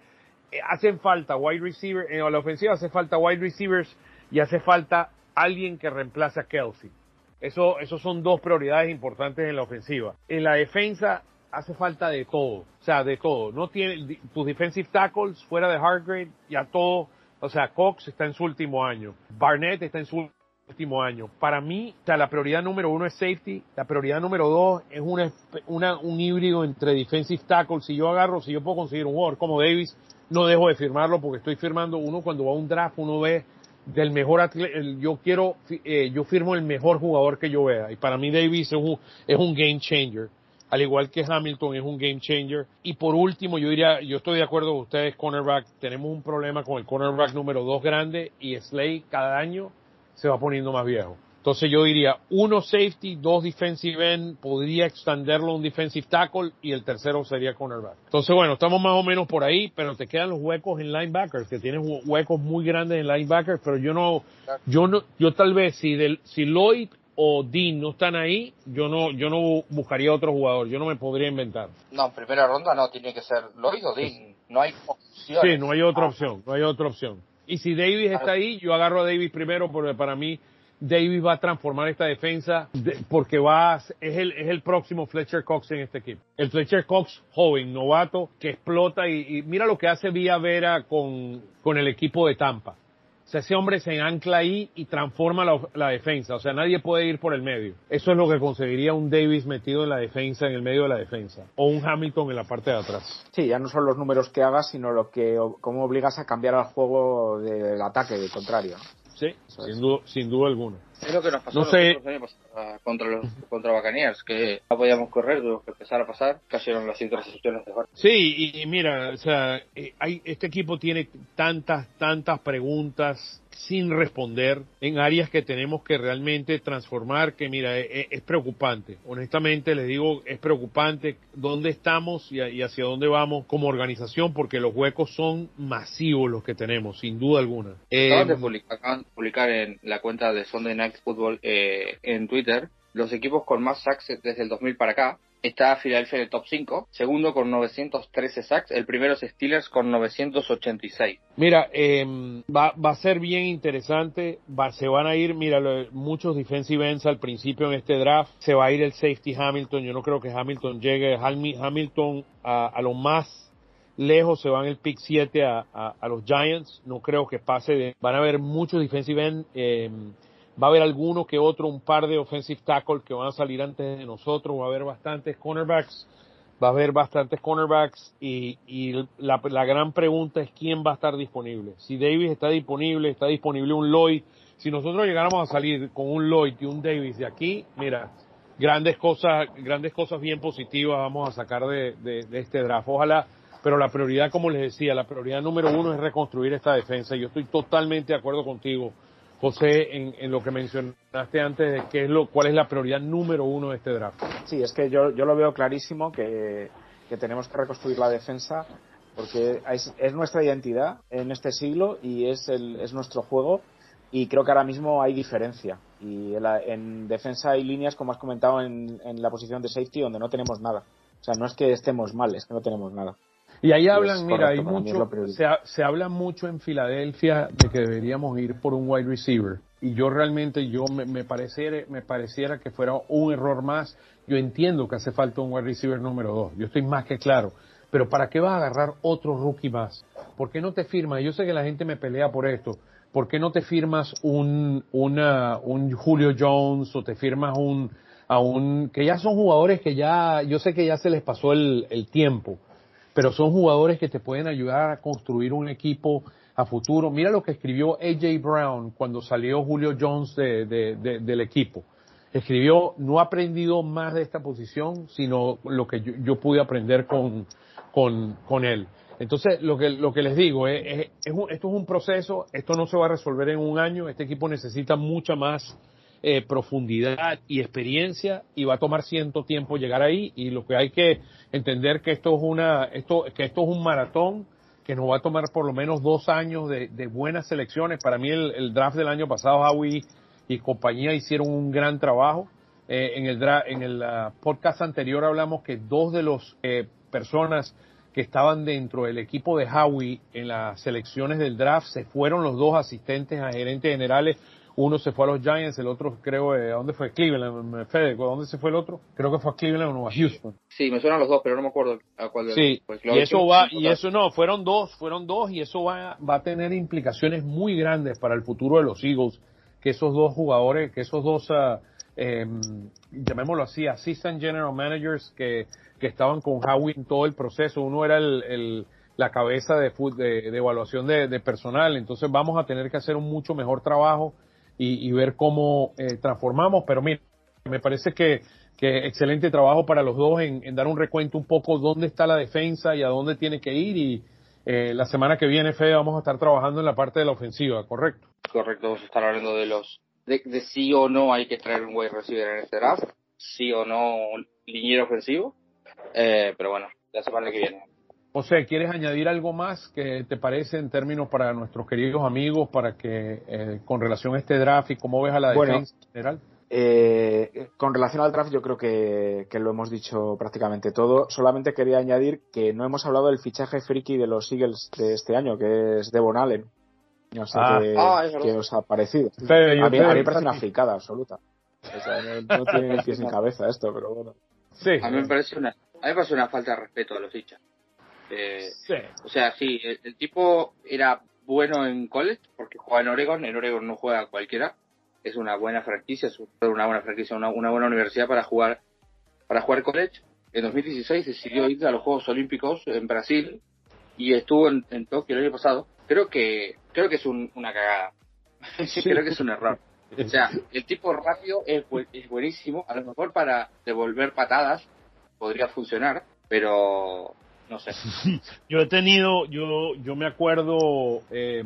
Eh, hacen falta wide receiver, en la ofensiva hace falta wide receivers y hace falta alguien que reemplace a Kelsey. Eso, esos son dos prioridades importantes en la ofensiva. En la defensa hace falta de todo, o sea, de todo. No tiene tus defensive tackles fuera de Hargrave, ya todo, o sea, Cox está en su último año, Barnett está en su último año. Para mí, o sea, la prioridad número uno es safety, la prioridad número dos es un híbrido entre defensive tackles. Si yo agarro, si yo puedo conseguir un jugador como Davis, no dejo de firmarlo porque estoy firmando uno cuando va a un draft, uno ve del mejor atleta, yo quiero, eh, yo firmo el mejor jugador que yo vea. Y para mí Davis es un, es un game changer. Al igual que Hamilton es un game changer. Y por último, yo diría, yo estoy de acuerdo con ustedes, cornerback. Tenemos un problema con el cornerback número dos grande y Slay cada año se va poniendo más viejo. Entonces yo diría uno safety, dos defensive end, podría extenderlo a un defensive tackle y el tercero sería cornerback. Entonces bueno, estamos más o menos por ahí, pero te quedan los huecos en linebackers, que tienes huecos muy grandes en linebackers, pero yo no, yo no, yo tal vez si del, si Lloyd o Dean no están ahí, yo no, yo no buscaría otro jugador, yo no me podría inventar. No, en primera ronda no, tiene que ser Lloyd o Dean. No hay opción. Sí, no hay otra opción, no hay otra opción. Y si Davis está ahí, yo agarro a Davis primero porque para mí Davis va a transformar esta defensa porque va es el, es el próximo Fletcher Cox en este equipo. El Fletcher Cox joven, novato, que explota y, mira lo que hace Vía Vera con, con el equipo de Tampa. O sea, ese hombre se ancla ahí y transforma la, la, defensa. O sea, nadie puede ir por el medio. Eso es lo que conseguiría un Davis metido en la defensa, en el medio de la defensa. O un Hamilton en la parte de atrás. Sí, ya no son los números que hagas, sino lo que, cómo obligas a cambiar al juego del ataque, del contrario. Sí, sin duda, sin duda alguna. Es lo que nos pasó no sé. contra los contra Bacaniers, que no podíamos correr, tuvimos que empezar a pasar, cayeron las intercepciones de Sí, y, mira, o sea, eh, hay, este equipo tiene tantas, tantas preguntas sin responder en áreas que tenemos que realmente transformar, que mira, es, e, es preocupante. Honestamente les digo, es preocupante dónde estamos y, y, hacia dónde vamos como organización, porque los huecos son masivos los que tenemos, sin duda alguna. Acaban, de, publicar, acaban de publicar en la cuenta de Sunday Night Football eh, en Twitter los equipos con más sacks desde el 2000 para acá. Está Philadelphia en el top 5, segundo con 913 sacks, el primero es Steelers con 986. Mira, eh, va, va a ser bien interesante, va, se van a ir, mira, muchos defensive ends al principio en este draft, se va a ir el safety Hamilton, yo no creo que Hamilton llegue, Hamilton a, a lo más lejos se van el pick 7 a, a, los Giants, no creo que pase de, van a haber muchos defensive ends, eh, Va a haber alguno que otro, un par de offensive tackles que van a salir antes de nosotros. Va a haber bastantes cornerbacks. Va a haber bastantes cornerbacks. Y, y la, la, gran pregunta es quién va a estar disponible. Si Davis está disponible, está disponible un Lloyd. Si nosotros llegáramos a salir con un Lloyd y un Davis de aquí, mira, grandes cosas, grandes cosas bien positivas vamos a sacar de, de, de este draft. Ojalá pero la prioridad, como les decía, la prioridad número uno es reconstruir esta defensa. Yo estoy totalmente de acuerdo contigo. José, en, lo que mencionaste antes qué es lo, cuál es la prioridad número uno de este draft. Sí, es que yo, yo lo veo clarísimo que, tenemos que reconstruir la defensa porque es, es, nuestra identidad en este siglo y es, el, es nuestro juego y creo que ahora mismo hay diferencia. Y en, la, en defensa hay líneas, como has comentado, en, en la posición de safety donde no tenemos nada. O sea, no es que estemos mal, es que no tenemos nada. Y ahí hablan, mira, hay mucho, se, se, habla mucho en Filadelfia de que deberíamos ir por un wide receiver. Y yo realmente, yo me, me, pareciera, me pareciera que fuera un error más. Yo entiendo que hace falta un wide receiver número dos. Yo estoy más que claro. Pero ¿para qué vas a agarrar otro rookie más? ¿Por qué no te firmas? Yo sé que la gente me pelea por esto. ¿Por qué no te firmas un, una, un Julio Jones o te firmas un, a un, que ya son jugadores que ya, yo sé que ya se les pasó el, el tiempo pero son jugadores que te pueden ayudar a construir un equipo a futuro. Mira lo que escribió AJ Brown cuando salió Julio Jones de, de, de, del equipo. Escribió, no he aprendido más de esta posición, sino lo que yo, yo pude aprender con, con, con, él. Entonces, lo que, lo que les digo es, es, es un, esto es un proceso, esto no se va a resolver en un año, este equipo necesita mucha más eh, profundidad y experiencia y va a tomar cierto tiempo llegar ahí y lo que hay que entender que esto es una esto que esto es un maratón que nos va a tomar por lo menos dos años de, de buenas selecciones. Para mí el, draft del año pasado Howie y compañía hicieron un gran trabajo. Eh, en el draft, en el uh, podcast anterior hablamos que dos de los eh, personas que estaban dentro del equipo de Howie en las selecciones del draft se fueron los dos asistentes a gerentes generales uno se fue a los Giants, el otro creo, eh, ¿a dónde fue? Cleveland, Fede, ¿a dónde se fue el otro? Creo que fue a Cleveland o a Houston. Sí, me suenan los dos, pero no me acuerdo a cuál de Sí, pues, y eso va, y eso no, fueron dos, fueron dos, y eso va, va a tener implicaciones muy grandes para el futuro de los Eagles, que esos dos jugadores, que esos dos, uh, eh, llamémoslo así, assistant general managers que, que estaban con Howie en todo el proceso, uno era el, el la cabeza de, de, de evaluación de, de personal, entonces vamos a tener que hacer un mucho mejor trabajo y, ver cómo eh, transformamos. Pero mira, me parece que, que excelente trabajo para los dos en, en, dar un recuento un poco dónde está la defensa y a dónde tiene que ir. Y eh, la semana que viene, Fede, vamos a estar trabajando en la parte de la ofensiva, ¿correcto? Correcto, vamos a estar hablando de los de, de sí o no hay que traer un wide receiver en este draft, sí o no un liniero ofensivo. Eh, pero bueno, la semana que viene. José, ¿quieres añadir algo más que te parece en términos para nuestros queridos amigos, para que eh, con relación a este draft y cómo ves a la bueno, defensa en general? Eh, con relación al draft yo creo que, que, lo hemos dicho prácticamente todo. Solamente quería añadir que no hemos hablado del fichaje friki de los Eagles de este año, que es Devon Allen. No sé Ah. qué, Ah, qué os ha parecido. A, mí, me parece una fricada absoluta. O sea, no, no tiene pies ni cabeza esto, pero bueno. Sí, A mí me parece una, a mí me parece una falta de respeto a los hinchas. Eh, sí. o sea, sí, el, el tipo era bueno en college porque jugaba en Oregon. En Oregon no juega cualquiera. Es una buena franquicia, es una buena franquicia, una, una buena universidad para jugar para jugar college. En 2016 decidió ir a los Juegos Olímpicos en Brasil y estuvo en, en Tokio el año pasado. Creo que creo que es un- una cagada. creo que es un error. O sea, el tipo rápido es, bu- es buenísimo. A lo mejor para devolver patadas podría funcionar, pero no sé. Yo he tenido, yo, yo me acuerdo eh,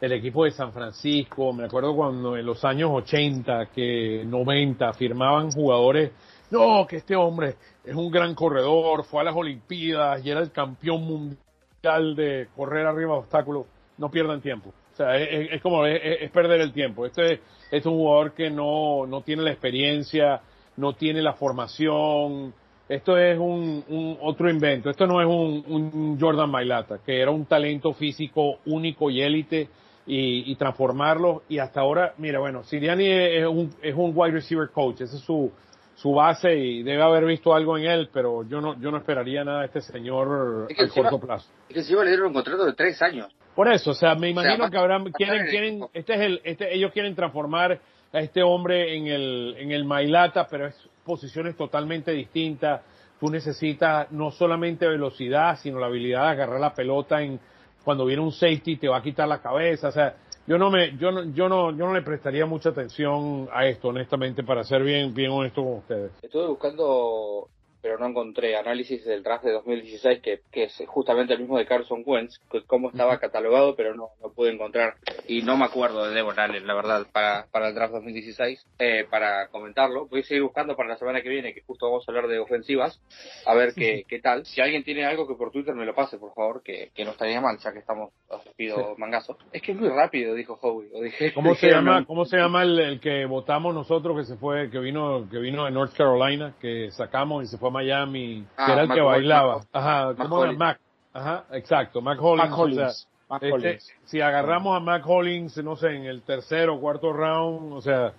el equipo de San Francisco, me acuerdo cuando en los años 80, que 90 firmaban jugadores, no, que este hombre es un gran corredor, fue a las Olimpiadas y era el campeón mundial de correr arriba de obstáculos, no pierdan tiempo. O sea, es, como, es, perder el tiempo. Este es un jugador que no, no tiene la experiencia, no tiene la formación, esto es un, un otro invento. Esto no es un, un Jordan Mailata, que era un talento físico único y élite y, y transformarlo. Y hasta ahora, mira, bueno, Siriani es un, es un wide receiver coach. Esa es su, su base y debe haber visto algo en él, pero yo no, yo no esperaría nada de este señor Es que a encima- corto plazo. Es que encima le dieron un contrato de tres años. Por eso, o sea, me O sea, imagino que habrán, quieren, quieren, este es el, este, ellos quieren transformar a este hombre en el, en el Mailata, pero es posiciones totalmente distintas. Tú necesitas no solamente velocidad, sino la habilidad de agarrar la pelota en, cuando viene un safety te va a quitar la cabeza, o sea, yo no me, yo no, yo no, yo no le prestaría mucha atención a esto, honestamente, para ser bien, bien honesto con ustedes. Estuve buscando, pero no encontré análisis del draft de 2016, que, que es justamente el mismo de Carson Wentz, que cómo estaba catalogado, pero no, no pude encontrar. Y no me acuerdo de Devon Allen, la verdad, para, para el draft 2016, eh, para comentarlo. Voy a seguir buscando para la semana que viene, que justo vamos a hablar de ofensivas, a ver qué, qué tal. Si alguien tiene algo que por Twitter me lo pase, por favor, que, que no estaría mal, ya que estamos, os pido mangazo. Es que es muy rápido, dijo Howie. O dije, ¿Cómo se llama, cómo se llama el, el que votamos nosotros que se fue, que vino, que vino de North Carolina, que sacamos y se fue a Miami, Ah, que era el Mac que bailaba? Mac- Ajá, ¿cómo era? Mac. Ajá, exacto, Mac Hollins. Mac o Hollins. sea, Mac este, Hollins. si agarramos a Mac Hollins, no sé, en el tercero o cuarto round, o sea,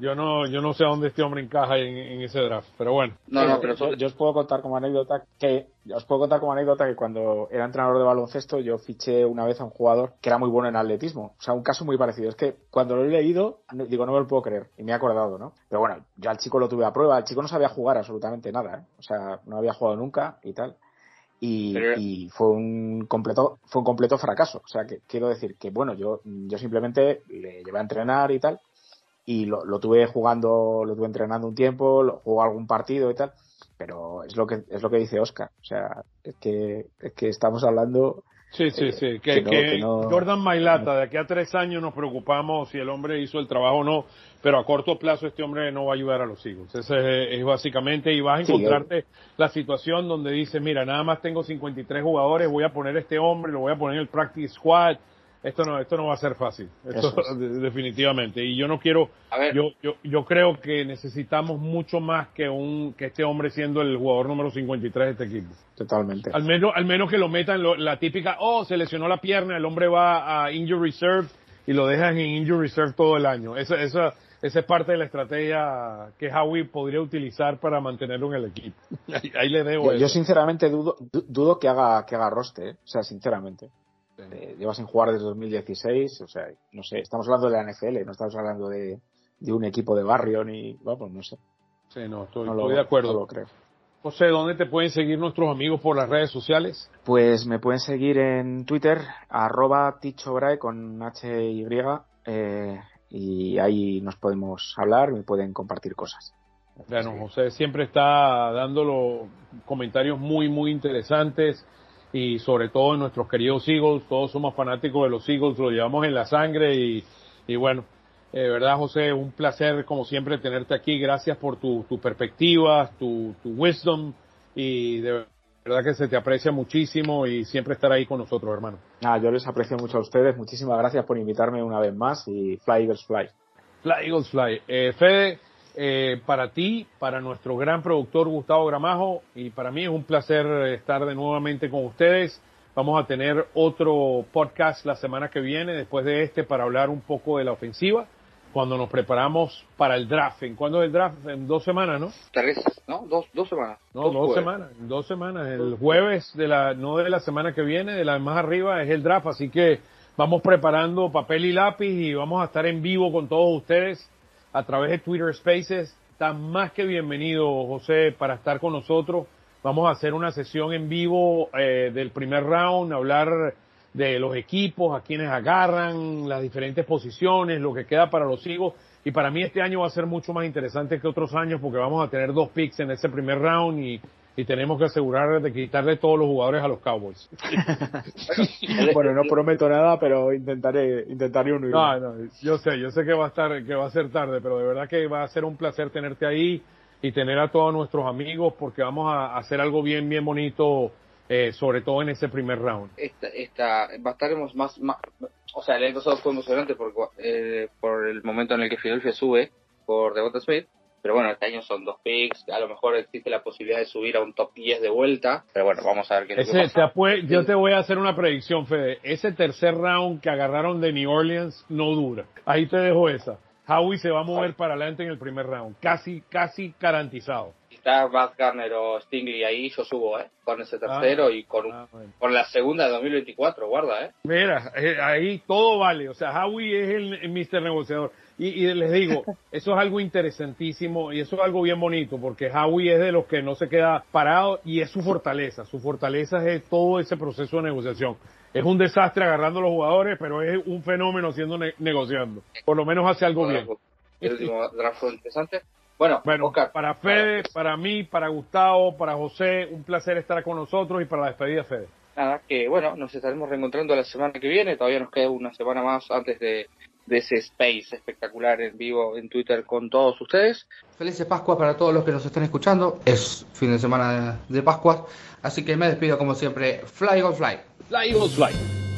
yo no, yo no sé a dónde este hombre encaja en, en ese draft, pero bueno. No, no, pero yo, os puedo contar como anécdota que yo os puedo contar como anécdota que cuando era entrenador de baloncesto yo fiché una vez a un jugador que era muy bueno en atletismo, o sea, un caso muy parecido. Es que cuando lo he leído digo no me lo puedo creer y me he acordado, ¿no? Pero bueno, yo al chico lo tuve a prueba, el chico no sabía jugar absolutamente nada, ¿eh? o sea, no había jugado nunca y tal. Y, y fue un completo fue un completo fracaso, o sea, que quiero decir que bueno, yo yo simplemente le llevé a entrenar y tal y lo, lo tuve jugando, lo tuve entrenando un tiempo, lo jugó algún partido y tal, pero es lo que es lo que dice Oscar, o sea, es que es que estamos hablando Sí, sí, Eh, sí. Que, que no- que que no- Jordan Mailata, de aquí a tres años nos preocupamos si el hombre hizo el trabajo o no, pero a corto plazo este hombre no va a ayudar a los Eagles. Ese es, es básicamente, y vas a Sí, encontrarte la situación donde dices, mira, nada más tengo 53 jugadores, voy a poner este hombre, lo voy a poner en el practice squad. Esto no, esto no va a ser fácil. Esto es. definitivamente. Y yo no quiero, A ver, yo, yo, yo creo que necesitamos mucho más que un, que este hombre siendo el jugador número 53 de este equipo. totalmente. Al menos, al menos que lo metan lo- la típica, oh, se lesionó la pierna, el hombre va a injury reserve y lo dejan en injury reserve todo el año. Esa, esa, esa es parte de la estrategia que Howie podría utilizar para mantenerlo en el equipo. Ahí, ahí le debo Yo, eso. yo sinceramente dudo, du- dudo que haga que haga roste, ¿eh? o sea, sinceramente. Eh, lleva sin jugar desde 2016, o sea, no sé, estamos hablando de la NFL, no estamos hablando de, de un equipo de barrio ni, vamos, no sé. Sí, no, estoy, No lo, estoy de acuerdo. no lo creo. José, ¿dónde te pueden seguir nuestros amigos por las redes sociales? Pues me pueden seguir en Twitter, arroba tichobrae con H-Y, eh, y ahí nos podemos hablar, me pueden compartir cosas. Bueno, José siempre está dándolo comentarios muy, muy interesantes y sobre todo en nuestros queridos Eagles. Todos somos fanáticos de los Eagles, lo llevamos en la sangre y, y bueno, eh, verdad José, un placer como siempre tenerte aquí. Gracias por tu, tu perspectiva, tu, tu wisdom y de verdad que se te aprecia muchísimo y siempre estar ahí con nosotros, hermano. Nada, yo les aprecio mucho a ustedes, muchísimas gracias por invitarme una vez más y Fly Eagles Fly. Fly Eagles Fly. Eh, Fede, eh, para ti, para nuestro gran productor Gustavo Gramajo y para mí es un placer eh, estar de nuevamente con ustedes. Vamos a tener otro podcast la semana que viene, después de este, para hablar un poco de la ofensiva, cuando nos preparamos para el draft. ¿En cuándo es el draft? En dos semanas, ¿no? Tres, ¿no? Dos, dos semanas. No, dos, semanas, dos semanas. El jueves de la, no de la semana que viene, de la más arriba, es el draft, así que vamos preparando papel y lápiz y vamos a estar en vivo con todos ustedes a través de Twitter Spaces. Está más que bienvenido, José, para estar con nosotros. Vamos a hacer una sesión en vivo eh, del primer round, hablar de los equipos, a quienes agarran, las diferentes posiciones, lo que queda para los hijos. Y para mí este año va a ser mucho más interesante que otros años porque vamos a tener dos picks en ese primer round y y tenemos que asegurar de quitarle todos los jugadores a los Cowboys. bueno, no prometo nada, pero intentaré, intentaré uno. No, no, yo sé, yo sé que va a estar, que va a ser tarde, pero de verdad que va a ser un placer tenerte ahí y tener a todos nuestros amigos porque vamos a hacer algo bien, bien bonito, eh, sobre todo en ese primer round. Esta, esta, estaremos más, más, o sea, el año pasado fue emocionante por, eh, por el momento en el que Philadelphia sube por Devonta Smith pero bueno, este año son dos picks, a lo mejor existe la posibilidad de subir a un top 10 de vuelta, pero bueno, vamos a ver qué Ese, te Yo te voy a hacer una predicción, Fede. Ese tercer round que agarraron de New Orleans no dura. Ahí te dejo esa. Howie se va a mover para adelante en el primer round, casi, casi garantizado. Si está Bad Garner o Stingley ahí, yo subo, ¿eh? Con ese tercero ah, y con, ah, con la segunda de 2024, guarda, ¿eh? Mira, eh, ahí todo vale. O sea, Howie es el, el Mr. Negociador. Y, les digo, eso es algo interesantísimo y eso es algo bien bonito porque Howie es de los que no se queda parado y es su fortaleza. Su fortaleza es todo ese proceso de negociación. Es un desastre agarrando a los jugadores, pero es un fenómeno siendo negociando. Por lo menos hace algo bien. El último draft interesante. Bueno, bueno para Fede, para mí, para Gustavo, para José, un placer estar con nosotros y para la despedida, Fede. Nada, que bueno, nos estaremos reencontrando la semana que viene. Todavía nos queda una semana más antes de, de ese space espectacular en vivo en Twitter con todos ustedes. Felices Pascua para todos los que nos están escuchando. Es fin de semana de, Pascua, así que me despido como siempre. Fly Eagles Fly. Fly Eagles Fly.